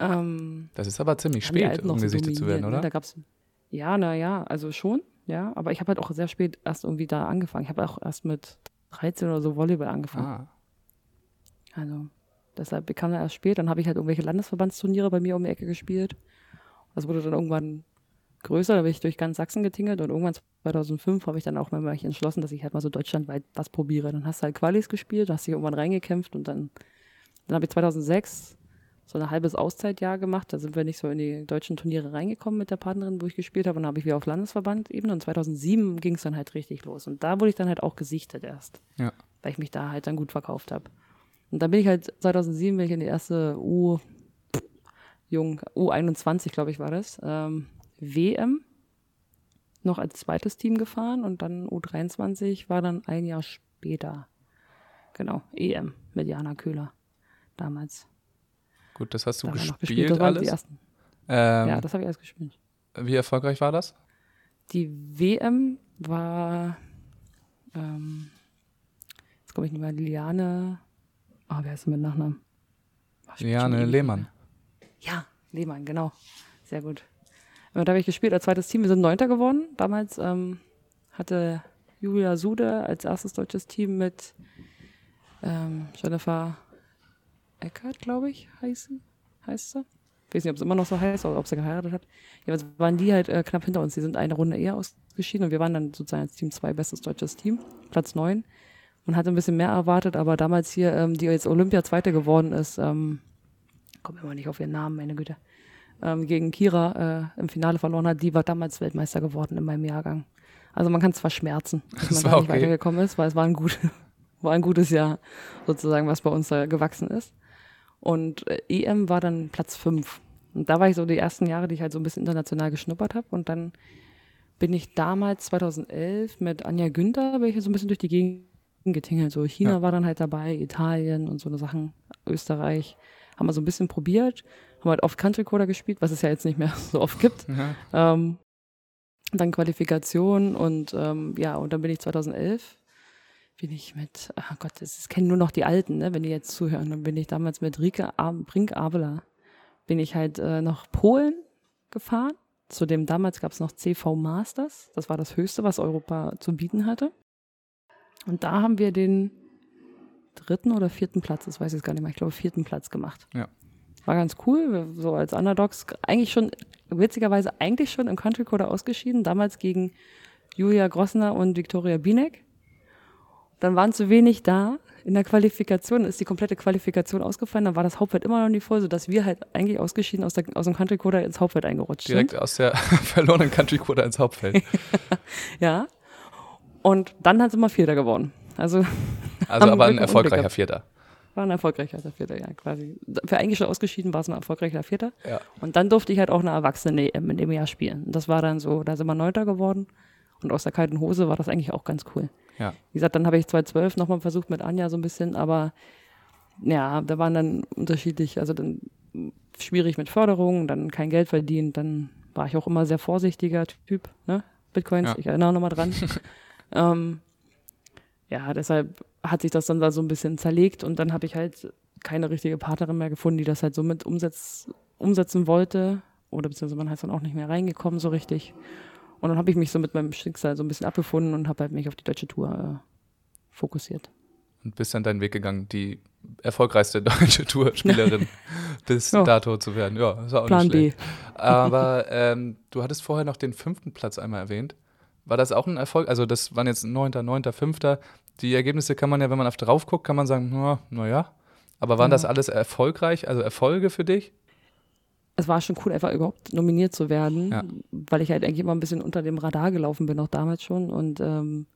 Ähm, Das ist aber ziemlich spät, um so gesichtet zu werden, ne? oder? Da gab's, ja, naja, also schon, ja. Aber ich habe halt auch sehr spät erst irgendwie da angefangen. Ich habe auch erst mit 13 oder so Volleyball angefangen. Ah, Also deshalb bekam er erst spät. Dann habe ich halt irgendwelche Landesverbandsturniere bei mir um die Ecke gespielt. Das wurde dann irgendwann größer, da bin ich durch ganz Sachsen getingelt und irgendwann 2005 habe ich dann auch mal mich entschlossen, dass ich halt mal so deutschlandweit was probiere. Dann hast du halt Qualis gespielt, hast dich irgendwann reingekämpft und dann, dann habe ich 2006 so ein halbes Auszeitjahr gemacht. Da sind wir nicht so in die deutschen Turniere reingekommen mit der Partnerin, wo ich gespielt habe. Und dann habe ich wieder auf Landesverband-Ebene. Und 2007 ging es dann halt richtig los. Und da wurde ich dann halt auch gesichtet erst, ja. weil ich mich da halt dann gut verkauft habe. Und dann bin ich halt 2007 bin ich in die erste U, Jung, U21, glaube ich, war das, ähm, WM noch als zweites Team gefahren und dann U23 war dann ein Jahr später. Genau, EM mit Jana Köhler damals. Gut, das hast du Da gespielt, die alles. Ähm, ja, das habe ich alles gespielt. wie erfolgreich war das? Die WM war, ähm, jetzt komme ich nicht mehr, Liane, oh, wer denn mit Nachnamen? Ach, spielt schon Liane ewig Lehmann. Ja, Lehmann, genau. Sehr gut. Da habe ich gespielt als zweites Team. Wir sind Neunter geworden. Damals ähm, hatte Julia Sude als erstes deutsches Team mit ähm, Jennifer Eckert, glaube ich, heißen, heißt sie. Ich weiß nicht, ob es immer noch so heißt oder ob sie geheiratet hat. Jedenfalls waren die halt äh, knapp hinter uns. Die sind eine Runde eher ausgeschieden und wir waren dann sozusagen als Team 2 bestes deutsches Team, Platz 9. Und hatte ein bisschen mehr erwartet, aber damals hier, ähm, die jetzt Olympia Zweite geworden ist, ähm, komme immer nicht auf ihren Namen, meine Güte, ähm, gegen Kira äh, im Finale verloren hat, die war damals Weltmeister geworden in meinem Jahrgang. Also man kann es verschmerzen, dass Das man da nicht okay. weitergekommen ist, weil es war ein, gut, war ein gutes Jahr sozusagen, was bei uns da gewachsen ist. Und äh, EM war dann Platz 5. Und da war ich so die ersten Jahre, die ich halt so ein bisschen international geschnuppert habe. Und dann bin ich damals 2011 mit Anja Günther, bin ich so ein bisschen durch die Gegend getingelt. So China Ja. war dann halt dabei, Italien und so eine Sachen, Österreich. Haben wir so ein bisschen probiert, haben halt oft Country Coder gespielt, was es ja jetzt nicht mehr so oft gibt. Ja. Ähm, dann Qualifikation und ähm, ja, und dann bin ich 2011, bin ich mit, ach Gott, das ist- kennen nur noch die Alten, ne, wenn die jetzt zuhören, dann bin ich damals mit Rike Ab Brink Abela, bin ich halt äh, nach Polen gefahren. Zu dem damals gab es noch CV Masters, das war das Höchste, was Europa zu bieten hatte. Und da haben wir den dritten oder vierten Platz, das weiß ich jetzt gar nicht mehr, ich glaube vierten Platz gemacht. Ja. War ganz cool, so als Underdogs, eigentlich schon, witzigerweise eigentlich schon im Country Coder ausgeschieden, damals gegen Julia Grossner und Viktoria Binek. Dann waren zu wenig da. In der Qualifikation ist die komplette Qualifikation ausgefallen. Dann war das Hauptfeld immer noch nicht voll, sodass wir halt eigentlich ausgeschieden aus, der, aus dem Country Coder ins Hauptfeld eingerutscht sind. Direkt aus der verlorenen Country Quota ins Hauptfeld. Ja. Und dann hat sie mal Vierter geworden. Also Also aber ein erfolgreicher Vierter. war ein erfolgreicher Vierter, ja, quasi. Für eigentlich schon ausgeschieden war es ein erfolgreicher Vierter. Ja. Und dann durfte ich halt auch eine Erwachsene in dem Jahr spielen. Und das war dann so, da sind wir Neunter geworden. Und aus der kalten Hose war das eigentlich auch ganz cool. Ja. Wie gesagt, dann habe ich 2012 nochmal versucht mit Anja so ein bisschen, aber ja, da waren dann unterschiedlich, also dann schwierig mit Förderung, dann kein Geld verdient, dann war ich auch immer sehr vorsichtiger Typ, ne? Bitcoins, Ja. ich erinnere nochmal dran. ähm, ja, deshalb hat sich das dann da so ein bisschen zerlegt und dann habe ich halt keine richtige Partnerin mehr gefunden, die das halt so mit umsetz, umsetzen wollte. Oder beziehungsweise man ist dann auch nicht mehr reingekommen so richtig. Und dann habe ich mich so mit meinem Schicksal so ein bisschen abgefunden und habe halt mich auf die deutsche Tour äh, fokussiert. Und bist dann deinen Weg gegangen, die erfolgreichste deutsche Tourspielerin bis Ja. dato zu werden. Ja, ist auch Plan nicht B. schlecht. Aber ähm, du hattest vorher noch den fünften Platz einmal erwähnt. War das auch ein Erfolg? Also das waren jetzt neunter, neunter, fünfter. Die Ergebnisse kann man ja, wenn man auf drauf guckt, kann man sagen, na, naja. Aber waren Ja. das alles erfolgreich, also Erfolge für dich? Es war schon cool, einfach überhaupt nominiert zu werden, Ja. weil ich halt eigentlich immer ein bisschen unter dem Radar gelaufen bin, auch damals schon. Und ähm,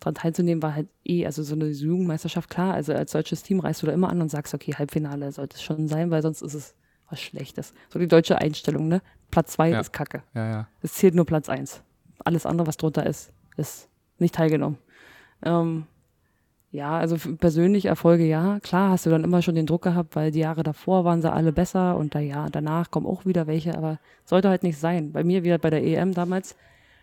daran teilzunehmen war halt eh, also so eine Jugendmeisterschaft, klar, also als deutsches Team reist du da immer an und sagst, okay, Halbfinale sollte es schon sein, weil sonst ist es was Schlechtes. So die deutsche Einstellung, ne? Platz zwei Ja. ist Kacke. Ja, ja. Es zählt nur Platz eins. Alles andere, was drunter ist, ist nicht teilgenommen. Ähm, ja, also für persönliche Erfolge, ja. Klar hast du dann immer schon den Druck gehabt, weil die Jahre davor waren sie alle besser und da ja, danach kommen auch wieder welche, aber sollte halt nicht sein. Bei mir wieder bei der EM damals,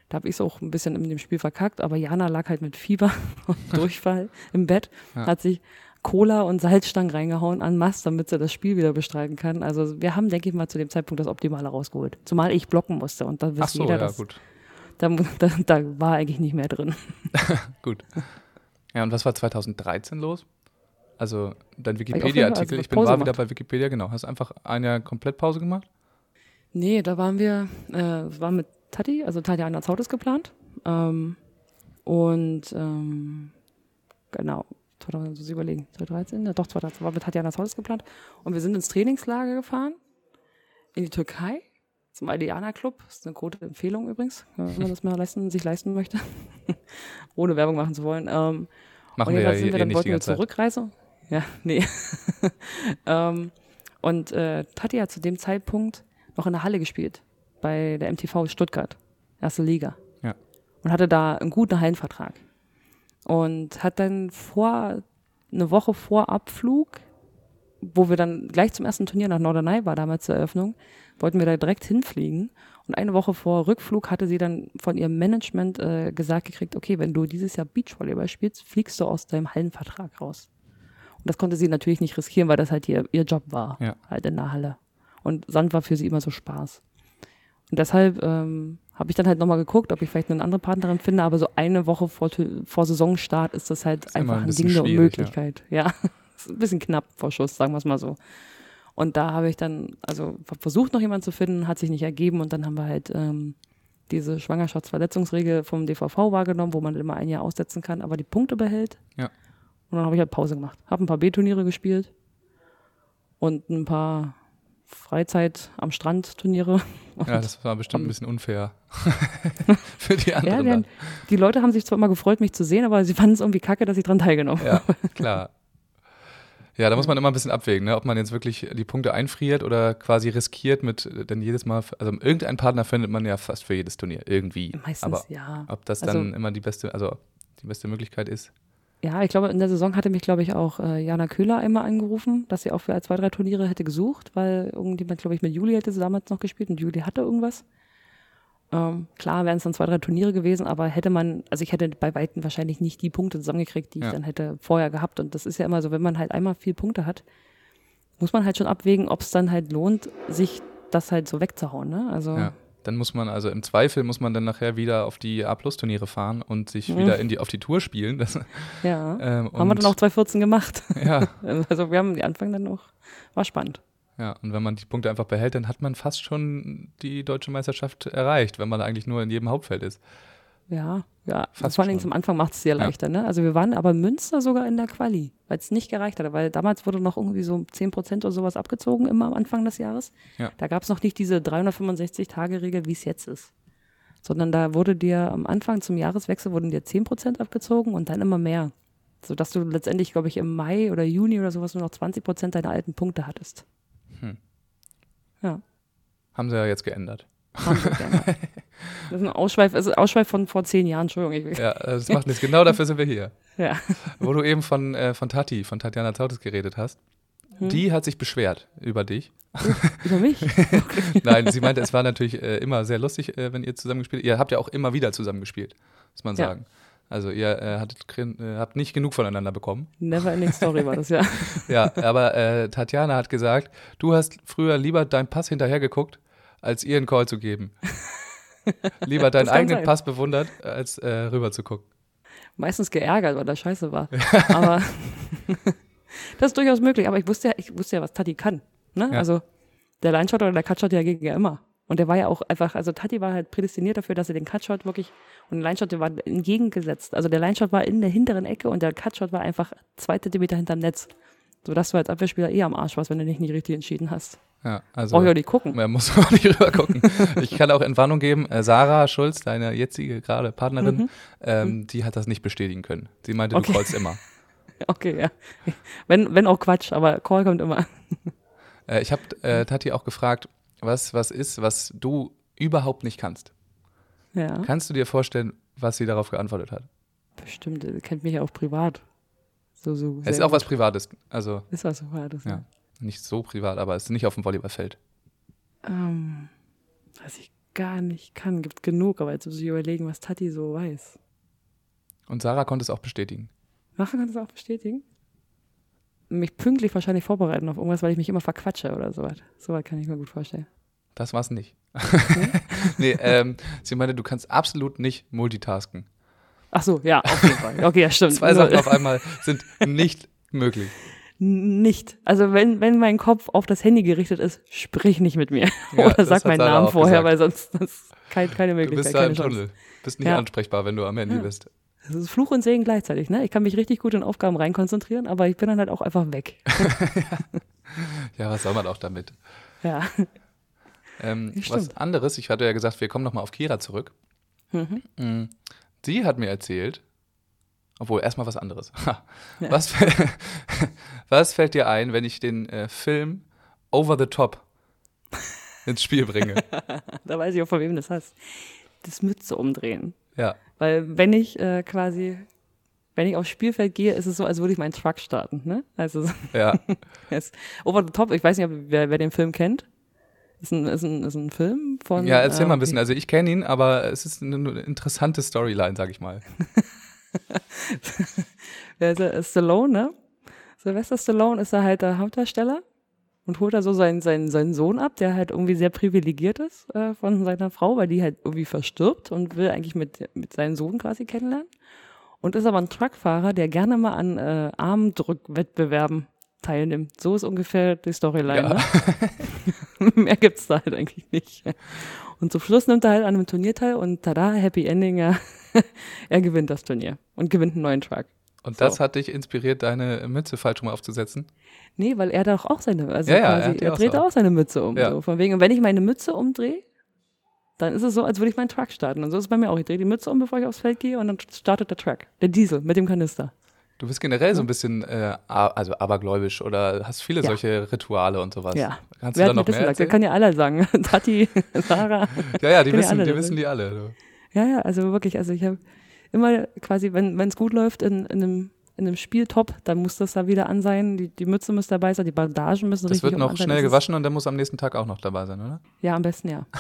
da habe ich es auch ein bisschen in dem Spiel verkackt, aber Jana lag halt mit Fieber und Durchfall im Bett, Ja. hat sich Cola und Salzstangen reingehauen an Mast, damit sie das Spiel wieder bestreiten kann. Also wir haben, denke ich mal, zu dem Zeitpunkt das Optimale rausgeholt. Zumal ich blocken musste und da wisst so, jeder, ja, dass gut. da, da, da war eigentlich nicht mehr drin. Gut. Ja, und was war 2013 los? Also dein Wikipedia-Artikel, also ich bin war wieder bei Wikipedia, genau. Hast einfach ein Jahr komplett Pause gemacht? Nee, da waren wir, äh, war mit Tati, also Tatjana Zautis geplant. Ähm, und ähm, genau, 2000, muss ich überlegen, 2013, ja doch, 2013 war mit Tatjana Zautis geplant. Und wir sind ins Trainingslager gefahren, in die Türkei, zum Aliana Club. Das ist eine gute Empfehlung übrigens, wenn man das mal leisten, sich leisten möchte, ohne Werbung machen zu wollen. Ähm, Machen und wir ja jedenfalls eh sind wir dann wollten wir ganze Zeit. Zurückreise. Ja, nee. ähm, und äh, Tati hat zu dem Zeitpunkt noch in der Halle gespielt, bei der MTV Stuttgart, erste Liga. Ja. Und hatte da einen guten Hallenvertrag. Und hat dann vor, eine Woche vor Abflug, wo wir dann gleich zum ersten Turnier nach Norderney war, damals zur Eröffnung, wollten wir da direkt hinfliegen. Und eine Woche vor Rückflug hatte sie dann von ihrem Management äh, gesagt gekriegt, okay, wenn du dieses Jahr Beachvolleyball spielst, fliegst du aus deinem Hallenvertrag raus. Und das konnte sie natürlich nicht riskieren, weil das halt ihr, ihr Job war, Ja. halt in der Halle. Und Sand war für sie immer so Spaß. Und deshalb ähm, habe ich dann halt nochmal geguckt, ob ich vielleicht eine andere Partnerin finde, aber so eine Woche vor, vor Saisonstart ist das halt Ist einfach ein ein Ding der Unmöglichkeit. Ja, ist ein bisschen knapp vor Schuss, sagen wir es mal so. Und da habe ich dann, also versucht noch jemanden zu finden, hat sich nicht ergeben und dann haben wir halt ähm, diese Schwangerschaftsverletzungsregel vom DVV wahrgenommen, wo man immer ein Jahr aussetzen kann, aber die Punkte behält. Ja. Und dann habe ich halt Pause gemacht. Habe ein paar B-Turniere gespielt und ein paar Freizeit am Strand Turniere. Ja, das war bestimmt ein bisschen unfair für die Ja, anderen. die, haben- die Leute haben sich zwar immer gefreut, mich zu sehen, aber sie fanden es irgendwie kacke, dass ich dran teilgenommen dann. Ja, klar. Ja, da muss man immer ein bisschen abwägen, ne? ob man jetzt wirklich die Punkte einfriert oder quasi riskiert mit, denn jedes Mal, also irgendeinen Partner findet man ja fast für jedes Turnier, irgendwie. Meistens Aber ja. ob das Also- dann immer die beste, also die beste Möglichkeit ist. Ja, ich glaube, in der Saison hatte mich, glaube ich, auch äh, Jana Köhler einmal angerufen, dass sie auch für zwei, drei Turniere hätte gesucht, weil irgendjemand, glaube ich, mit Juli hätte sie damals noch gespielt und Juli hatte irgendwas. Ähm, klar wären es dann zwei, drei Turniere gewesen, aber hätte man, also ich hätte bei Weitem wahrscheinlich nicht die Punkte zusammengekriegt, die Ja. ich dann hätte vorher gehabt. Und das ist ja immer so, wenn man halt einmal viel Punkte hat, muss man halt schon abwägen, ob es dann halt lohnt, sich das halt so wegzuhauen. Ne? Also Ja. Dann muss man, also im Zweifel muss man dann nachher wieder auf die A-Plus-Turniere fahren und sich Mhm. wieder in die, auf die Tour spielen. Das, ja. ähm, haben wir dann auch 2014 gemacht. Ja, Also wir haben die Anfang dann noch, war spannend. Ja, und wenn man die Punkte einfach behält, dann hat man fast schon die deutsche Meisterschaft erreicht, wenn man eigentlich nur in jedem Hauptfeld ist. Ja, ja. Fast Vor allem schon. zum Anfang macht es sehr Ja. leichter, ne? Also wir waren aber Münster sogar in der Quali, weil es nicht gereicht hatte, weil damals wurde noch irgendwie so 10% oder sowas abgezogen, immer am Anfang des Jahres. Ja. Da gab es noch nicht diese 365-Tage-Regel, wie es jetzt ist. Sondern da wurde dir am Anfang zum Jahreswechsel wurden dir 10% abgezogen und dann immer mehr. Sodass du letztendlich, glaube ich, im Mai oder Juni oder sowas nur noch 20% deiner alten Punkte hattest. Ja. Haben sie ja jetzt geändert. Haben sie gerne. Das ist ein Ausschweif, also Ausschweif von vor zehn Jahren, Entschuldigung. Ich, Ja, äh, das macht nichts. Genau dafür sind wir hier. ja. Wo du eben von, äh, von Tati, von Tatjana Zautis geredet hast. Hm. Die hat sich beschwert über dich. Über mich? Nein, sie meinte, es war natürlich äh, immer sehr lustig, äh, wenn ihr zusammen gespielt habt. Ihr habt ja auch immer wieder zusammen gespielt, muss man Ja. Also ihr äh, hattet, äh, habt nicht genug voneinander bekommen. Never ending story war das, ja. Ja, aber äh, Tatjana hat gesagt, du hast früher lieber deinen Pass hinterher geguckt, als ihr einen Call zu geben. Lieber deinen eigenen sein. Pass bewundert, als äh, rüber zu gucken. Meistens geärgert, weil das scheiße war. Aber das ist durchaus möglich. Aber ich wusste ja, ich wusste ja, was Tati kann. Ne? Ja. Also der Line-Shot oder der Cutshot, der ging ja immer. Und der war ja auch einfach, also Tati war halt prädestiniert dafür, dass er den Cutshot wirklich, und der Line-Shot, der war entgegengesetzt. Also der Line-Shot war in der hinteren Ecke und der Cutshot war einfach zwei Zentimeter hinterm Netz. Sodass du als Abwehrspieler eh am Arsch warst, wenn du dich nicht richtig entschieden hast. Ja, also. Brauch ich auch nicht gucken. Man muss auch nicht rüber gucken. Ich kann auch Entwarnung geben. Äh, Sarah Schulz, deine jetzige gerade Partnerin, Mhm. ähm, die hat das nicht bestätigen können. Sie meinte, Okay. du callst immer. Okay, ja. Wenn, wenn auch Quatsch, aber Call kommt immer. Äh, ich habe äh, Tati auch gefragt, was was ist, was du überhaupt nicht kannst. Ja, Kannst du dir vorstellen, was sie darauf geantwortet hat? bestimmt. Er kennt mich ja auch privat. So, so. Es ist sehr auch was gut. Privates. Also Ist was Privates. Ja. nicht so privat, aber es ist nicht auf dem Volleyballfeld. Ähm, was ich gar nicht kann, gibt genug, aber jetzt muss ich überlegen, was Tati so weiß. Und Sarah konnte es auch bestätigen. Nachher kann das auch bestätigen. Mich pünktlich wahrscheinlich vorbereiten auf irgendwas, weil ich mich immer verquatsche oder sowas. Sowas kann ich mir gut vorstellen. Das war's nicht. nee, ähm, sie meinte, du kannst absolut nicht multitasken. Ach so, ja, auf jeden Fall. Okay, ja, stimmt. Zwei. Sachen auf einmal sind nicht möglich. Nicht. Also wenn, wenn mein Kopf auf das Handy gerichtet ist, sprich nicht mit mir. Ja, Oder sag meinen Namen vorher, gesagt. weil sonst das ist kein, keine Du Möglichkeit, bist da keine im Chance. Tunnel. Bist nicht Ja. ansprechbar, wenn du am Handy bist. Das ist Fluch und Segen gleichzeitig, ne? Ich kann mich richtig gut in Aufgaben reinkonzentrieren, aber ich bin dann halt auch einfach weg. Ja, was soll man auch damit? Ja. Ähm, was anderes, ich hatte ja gesagt, wir kommen nochmal auf Kira zurück. Mhm. Mm, Sie hat mir erzählt, obwohl erstmal was anderes. Ha. Ja. Was, fäll- was fällt dir ein, wenn ich den äh, Film Over the Top ins Spiel bringe? Da weiß ich auch, von wem das hast. Das Mütze umdrehen. Ja, Weil wenn ich äh, quasi, wenn ich aufs Spielfeld gehe, ist es so, als würde ich meinen Truck starten, ne? Also ja. es, Over the Top, ich weiß nicht, ob, wer, wer den Film kennt. Ist ein, ist ein, ist ein Film von. Ja, erzähl äh, mal ein bisschen. Also ich kenne ihn, aber es ist eine, interessante Storyline, sag ich mal. Wer ist? Stallone, ne? Sylvester Stallone ist da halt der Hauptdarsteller und holt da so seinen, seinen, seinen Sohn ab, der halt irgendwie sehr privilegiert ist äh, von seiner Frau, weil die halt irgendwie verstirbt und will eigentlich mit, mit seinem Sohn quasi kennenlernen. Und ist aber ein Truckfahrer, der gerne mal an äh, Armdrückwettbewerben teilnimmt. So ist ungefähr die Storyline. Ne? Mehr gibt's da halt eigentlich nicht. Und zum Schluss nimmt er halt an einem Turnier teil und tada, Happy Ending, ja. er gewinnt das Turnier und gewinnt einen neuen Truck. Und So. das hat dich inspiriert, deine Mütze falsch rum aufzusetzen? Nee, weil er doch auch seine, also Ja, ja, er quasi, er, auch dreht so. auch seine Mütze um. Ja. So, von wegen, und wenn ich meine Mütze umdrehe, dann ist es so, als würde ich meinen Truck starten. Und so ist es bei mir auch. Ich drehe die Mütze um, bevor ich aufs Feld gehe und dann startet der Truck. Der Diesel mit dem Kanister. Du bist generell so ein bisschen, äh, also abergläubisch oder hast viele Ja. solche Rituale und sowas. Ja. Kannst Wer du da noch das mehr? Das kann ja alle sagen. Tati, Sarah. Ja, ja, die wissen, die wissen die alle. du. Ja, ja, also wirklich. Also ich habe immer quasi, wenn es gut läuft in, in, einem, in einem Spiel top, dann muss das da wieder an sein. Die, die Mütze muss dabei sein, die Bandagen müssen Das richtig wird um noch schnell Das gewaschen und der muss am nächsten Tag auch noch dabei sein, oder? Ja, am besten ja.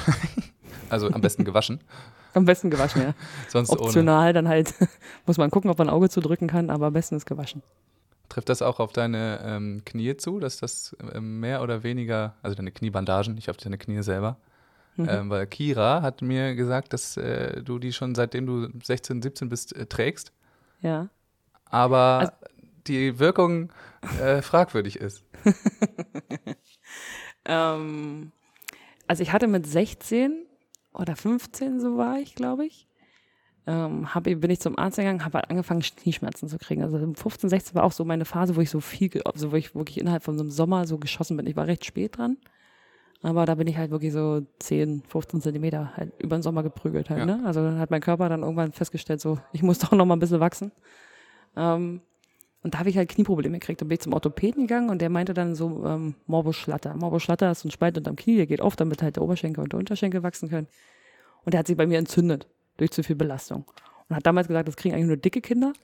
Also am besten gewaschen, Am besten gewaschen, ja. sonst ohne. Optional dann halt, muss man gucken, ob man ein Auge zudrücken kann, aber am besten ist gewaschen. Trifft das auch auf deine ähm, Knie zu, dass das ähm, mehr oder weniger, also deine Kniebandagen, nicht auf deine Knie selber? Mhm. Ähm, weil Kira hat mir gesagt, dass äh, du die schon seitdem du 16, 17 bist äh, trägst, Ja. aber Also- die Wirkung äh, fragwürdig ist. Ähm, also ich hatte mit 16 oder 15, so war ich, glaube ich, ähm, hab, bin ich zum Arzt gegangen, habe halt angefangen, Knieschmerzen zu kriegen. Also 15, 16 war auch so meine Phase, wo ich so viel, also wo ich wirklich innerhalb von so einem Sommer so geschossen bin. Ich war recht spät dran, aber da bin ich halt wirklich so 10, 15 Zentimeter halt über den Sommer geprügelt halt, Ja. ne? Also dann hat mein Körper dann irgendwann festgestellt, so, ich muss doch noch mal ein bisschen wachsen. Ähm, und da habe ich halt Knieprobleme gekriegt. Da bin ich zum Orthopäden gegangen und der meinte dann so ähm, Morbus Schlatter. Morbus Schlatter ist ein Spalt unterm Knie, der geht auf, damit halt der Oberschenkel und der Unterschenkel wachsen können. Und der hat sich bei mir entzündet durch zu viel Belastung. Und hat damals gesagt, das kriegen eigentlich nur dicke Kinder.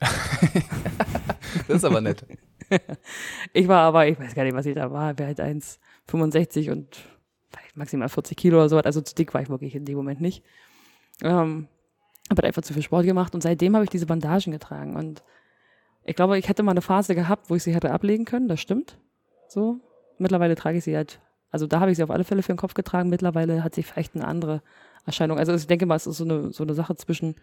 Das ist aber nett. Ich war aber, ich weiß gar nicht, was ich da war, wäre halt 1,65 und maximal 40 Kilo oder so. Also zu dick war ich wirklich in dem Moment nicht. Ähm, habe halt einfach zu viel Sport gemacht und seitdem habe ich diese Bandagen getragen. Und ich glaube, ich hätte mal eine Phase gehabt, wo ich sie hätte ablegen können, das stimmt. So. Mittlerweile trage ich sie halt, also da habe ich sie auf alle Fälle für den Kopf getragen. Mittlerweile hat sie vielleicht eine andere Erscheinung. Also ich denke mal, es ist so eine, so eine Sache zwischen,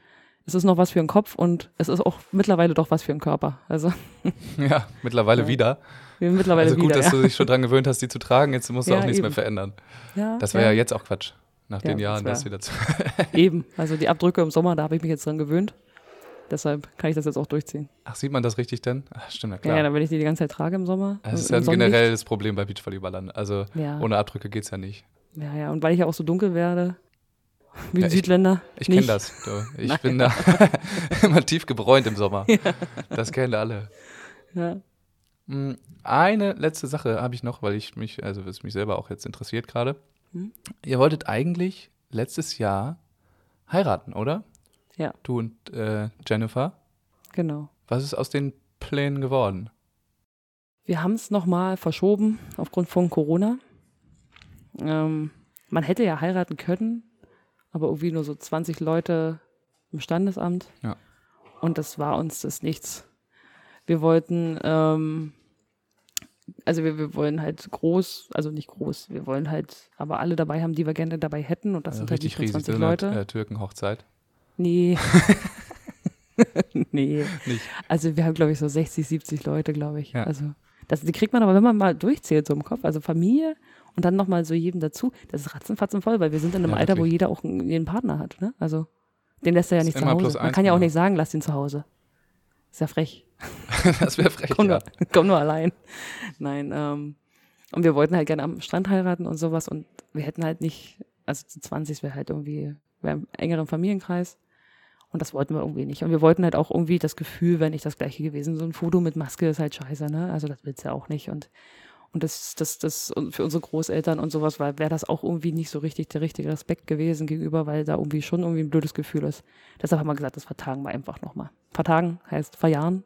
es ist noch was für den Kopf und es ist auch mittlerweile doch was für den Körper. Also Ja, mittlerweile Ja. wieder. Wir mittlerweile Also gut, wieder. dass ja. du dich schon dran gewöhnt hast, die zu tragen. Jetzt musst du Ja, auch nichts eben. mehr verändern. ja, Das wäre ja. jetzt auch Quatsch. Nach Ja, den das Jahren, dass sie dazu. Eben, also die Abdrücke im Sommer, da habe ich mich jetzt dran gewöhnt. Deshalb kann ich das jetzt auch durchziehen. Ach, sieht man das richtig denn? Ach, stimmt, ja Ja, klar. ja, dann, wenn ich die die ganze Zeit trage im Sommer. das ist ja ein generelles Problem bei Beachvolleyballern. Also Ja. ohne Abdrücke geht's ja nicht. Ja, ja, und weil ich ja auch so dunkel werde, wie Ja, die ich- Südländer. Ich kenne das. Du. Ich bin da immer tief gebräunt im Sommer. Das kennen alle. Ja. Mm, Eine letzte Sache habe ich noch, weil ich mich, also was mich selber auch jetzt interessiert gerade. Hm? Ihr wolltet eigentlich letztes Jahr heiraten, oder? Ja. Du und äh, Jennifer. Genau. Was ist aus den Plänen geworden? Wir haben es nochmal verschoben aufgrund von Corona. Ähm, man hätte ja heiraten können, aber irgendwie nur so 20 Leute im Standesamt. Ja. Und das war uns das nichts. Wir wollten, ähm, also wir, wir wollen halt groß, also nicht groß, wir wollen halt aber alle dabei haben, die wir gerne dabei hätten. Und das Also sind halt richtig nicht nur riesig, 20 so eine Leute. äh, Türkenhochzeit. Nee. nee. Nicht. Also wir haben, glaube ich, so 60, 70 Leute, glaube ich. Ja. Also das, die kriegt man aber, wenn man mal durchzählt, so im Kopf. Also Familie und dann nochmal so jedem dazu. Das ist ratzenfatzen voll, weil wir sind in einem Ja, Alter, wo jeder auch einen, einen Partner hat. Ne? Also den lässt er ja nicht zu Hause. Man eins, kann ja auch genau. nicht sagen, lass ihn zu Hause. Ist ja frech. das wäre frech, Komm, ja. nur, komm nur allein. Nein, ähm, und wir wollten halt gerne am Strand heiraten und sowas und wir hätten halt nicht, also zu 20 wäre halt irgendwie, wäre im engeren Familienkreis und das wollten wir irgendwie nicht. Und wir wollten halt auch irgendwie das Gefühl, wenn nicht das gleiche gewesen, so ein Foto mit Maske ist halt scheiße, ne? Also das willst du ja auch nicht und und das, das, das, und für unsere Großeltern und sowas, weil wäre das auch irgendwie nicht so richtig der richtige Respekt gewesen gegenüber, weil da irgendwie schon irgendwie ein blödes Gefühl ist. Deshalb haben wir gesagt, das vertagen wir einfach nochmal. Vertagen heißt verjahren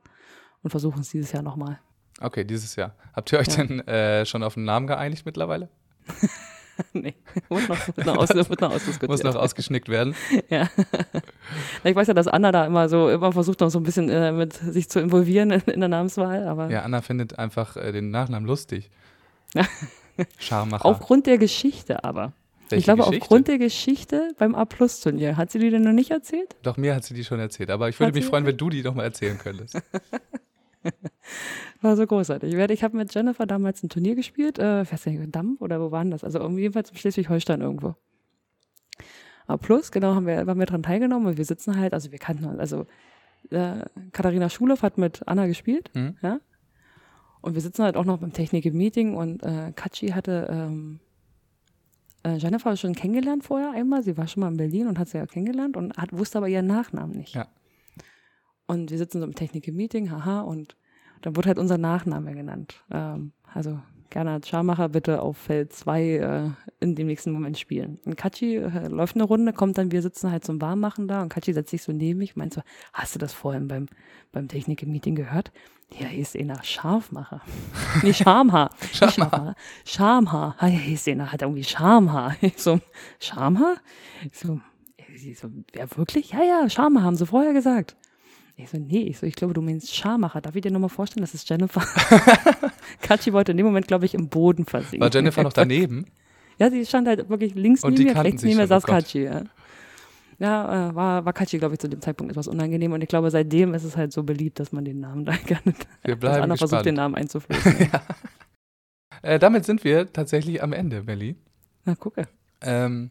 und versuchen es dieses Jahr nochmal. Okay, dieses Jahr. Habt ihr euch Ja. denn äh, schon auf einen Namen geeinigt mittlerweile? nee, wird noch, wird noch, aus, wird noch ausdiskutiert. Muss noch ausgeschnickt werden. ja. Ich weiß ja, dass Anna da immer so, immer versucht noch so ein bisschen äh, mit sich zu involvieren in, in der Namenswahl, aber Ja, Anna findet einfach äh, den Nachnamen lustig. Scharmacher. aufgrund der Geschichte aber. Welche ich glaube, Geschichte? aufgrund der Geschichte beim A-Plus-Turnier. Hat sie die denn noch nicht erzählt? Doch, mir hat sie die schon erzählt. Aber ich würde Hat mich freuen, wenn du die noch mal erzählen könntest. War so großartig. Ich, habe mit Jennifer damals ein Turnier gespielt, äh, ich weiß nicht, Damm oder wo waren das? Also irgendwie jedenfalls in Schleswig-Holstein irgendwo. Aber plus, genau, haben wir, haben wir dran teilgenommen und wir sitzen halt, also wir kannten uns, also äh, Katharina Schulow hat mit Anna gespielt, Mhm. ja. Und wir sitzen halt auch noch beim Technik im Meeting und äh, Katschi hatte ähm, äh, Jennifer schon kennengelernt vorher einmal. Sie war schon mal in Berlin und hat sie ja kennengelernt und hat, wusste aber ihren Nachnamen nicht. Ja. Und wir sitzen so im Technik im Meeting, haha, und dann wurde halt unser Nachname genannt. Ähm, also Gernot Scharmacher bitte auf Feld 2 äh, in dem nächsten Moment spielen. Und Katschi äh, läuft eine Runde, kommt dann, wir sitzen halt zum Warmmachen da und Katschi setzt sich so neben mich meint so, hast du das vorhin beim, beim Technik im Meeting gehört? Ja, hier ist einer Scharfmacher. Nee, Schamhaar. Scharfmacher. Schamhaar. Ah, ja, hier ist einer, hat irgendwie Schamhaar. Ich so, Schamhaar? Ich so, ich so, wer wirklich? Ja, ja, Schamhaar haben sie vorher gesagt. Ich so, nee, ich so, ich glaube, du meinst Scharmacher. Darf ich dir nochmal vorstellen, das ist Jennifer? Katschi wollte in dem Moment, glaube ich, im Boden versinken. War Jennifer noch daneben? Ja, sie stand halt wirklich links Und neben mir, rechts neben mir oh saß Gott. Katschi. Ja, ja äh, war, war Katschi, glaube ich, zu dem Zeitpunkt etwas unangenehm. Und ich glaube, seitdem ist es halt so beliebt, dass man den Namen da gerne, Wir dass bleiben Anna versucht, den gespannt. Namen einzuflößen. Äh, damit sind wir tatsächlich am Ende, Melli. Na, gucke. Ähm,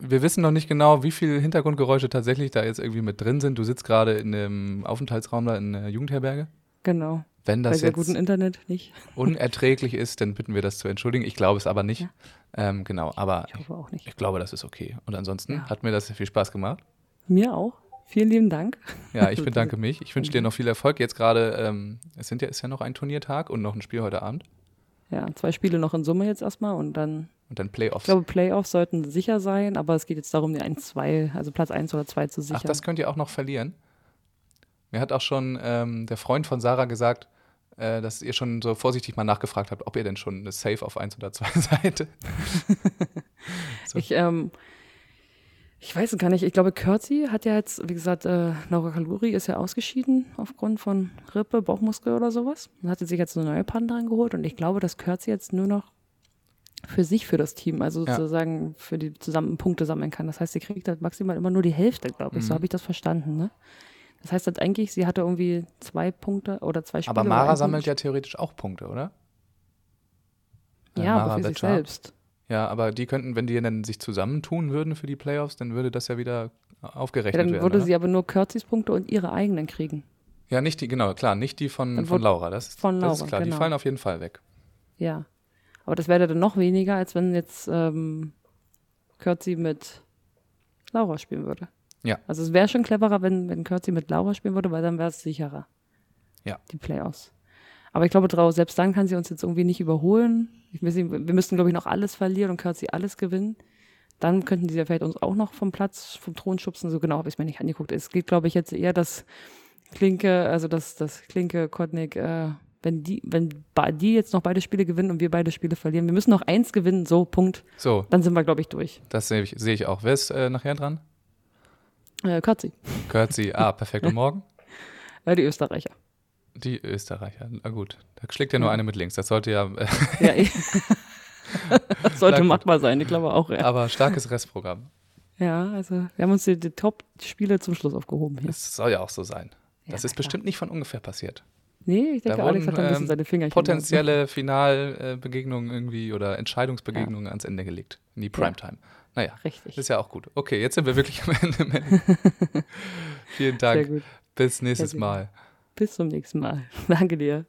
wir wissen noch nicht genau, wie viele Hintergrundgeräusche tatsächlich da jetzt irgendwie mit drin sind. Du sitzt gerade in einem Aufenthaltsraum da in der Jugendherberge. Genau. Wenn Bei das sehr jetzt gutem Internet nicht. unerträglich ist, dann bitten wir das zu entschuldigen. Ich glaube es aber nicht. Ja. Ähm, genau, aber Ich hoffe auch nicht. ich glaube, das ist okay. Und ansonsten Ja. hat mir das viel Spaß gemacht. Mir auch. Vielen lieben Dank. Ja, ich bedanke mich. Ich wünsche dir noch viel Erfolg. Jetzt gerade, ähm, es sind ja, ist ja noch ein Turniertag und noch ein Spiel heute Abend. Ja, zwei Spiele noch in Summe jetzt erstmal und dann, Und dann Playoffs. ich glaube, Playoffs sollten sicher sein, aber es geht jetzt darum, die 1, 2, also Platz 1 oder 2 zu sichern. Ach, das könnt ihr auch noch verlieren. Mir hat auch schon ähm, der Freund von Sarah gesagt, äh, dass ihr schon so vorsichtig mal nachgefragt habt, ob ihr denn schon eine Safe auf 1 oder 2 seid. so. Ich, ähm, ich weiß es gar nicht. Ich glaube, Kürzi hat ja jetzt, wie gesagt, äh, Laura Kaluri ist ja ausgeschieden aufgrund von Rippe, Bauchmuskel oder sowas. Und hatte sich jetzt eine neue Partnerin geholt. Und ich glaube, dass Kürzi jetzt nur noch für sich, für das Team, also Ja. sozusagen für die zusammen Punkte sammeln kann. Das heißt, sie kriegt halt maximal immer nur die Hälfte, glaube ich. So Mhm. habe ich das verstanden, ne? Das heißt halt eigentlich, sie hatte irgendwie zwei Punkte oder zwei Spiele. Aber Mara sammelt ja theoretisch auch Punkte, oder? Ja, Mara aber für sich selbst. Ja, aber die könnten, wenn die dann sich zusammentun würden für die Playoffs, dann würde das ja wieder Ja, aufgerechnet dann werden. würde oder? sie aber nur Kürzis Punkte und ihre eigenen kriegen. ja, nicht die, genau, klar, nicht die von, Dann von Laura. Das, ist- von das ist Laura, klar, die genau. fallen auf jeden Fall weg. Ja. Aber das wäre dann noch weniger, als wenn jetzt ähm, Kürzi mit Laura spielen würde. Ja. Also es wäre schon cleverer, wenn, wenn Kürzi mit Laura spielen würde, weil dann wäre es sicherer. Ja. Die Playoffs. Aber ich glaube, Drau, selbst dann kann sie uns jetzt irgendwie nicht überholen. Ich wir müssten, glaube ich, noch alles verlieren und Kürzi alles gewinnen. Dann könnten sie ja vielleicht uns auch noch vom Platz, vom Thron schubsen. So genau habe ich es mir nicht angeguckt. Es geht, glaube ich, jetzt eher, dass Klinke, also dass das Klinke, Kotnik, äh, wenn die, wenn die jetzt noch beide Spiele gewinnen und wir beide Spiele verlieren, wir müssen noch eins gewinnen, so, Punkt. So, Dann sind wir, glaube ich, durch. das sehe ich, sehe ich auch. Wer ist äh, nachher dran? Äh, Kürzi, Kürzi. Ah, perfekt. Und morgen? äh, die Österreicher. Die Österreicher. Na gut. Da schlägt ja nur Ja. eine mit links. Das sollte ja. Äh, Ja, das sollte machbar sein, ich glaube auch, ja. aber starkes Restprogramm. Ja, also wir haben uns die, die Top-Spiele zum Schluss aufgehoben hier. Das soll ja auch so sein. Das Ja, ist bestimmt nicht von ungefähr passiert. Nee, ich denke, Da Alex wurden, hat da ein bisschen ähm, seine Finger Potenzielle Finalbegegnungen irgendwie oder Entscheidungsbegegnungen ans Ende gelegt. In die Primetime. Naja, Richtig. ist ja auch gut. Okay, jetzt sind wir wirklich am Ende. Vielen Sehr Dank. gut. Bis nächstes Sehr. Mal. Bis zum nächsten Mal. Danke dir.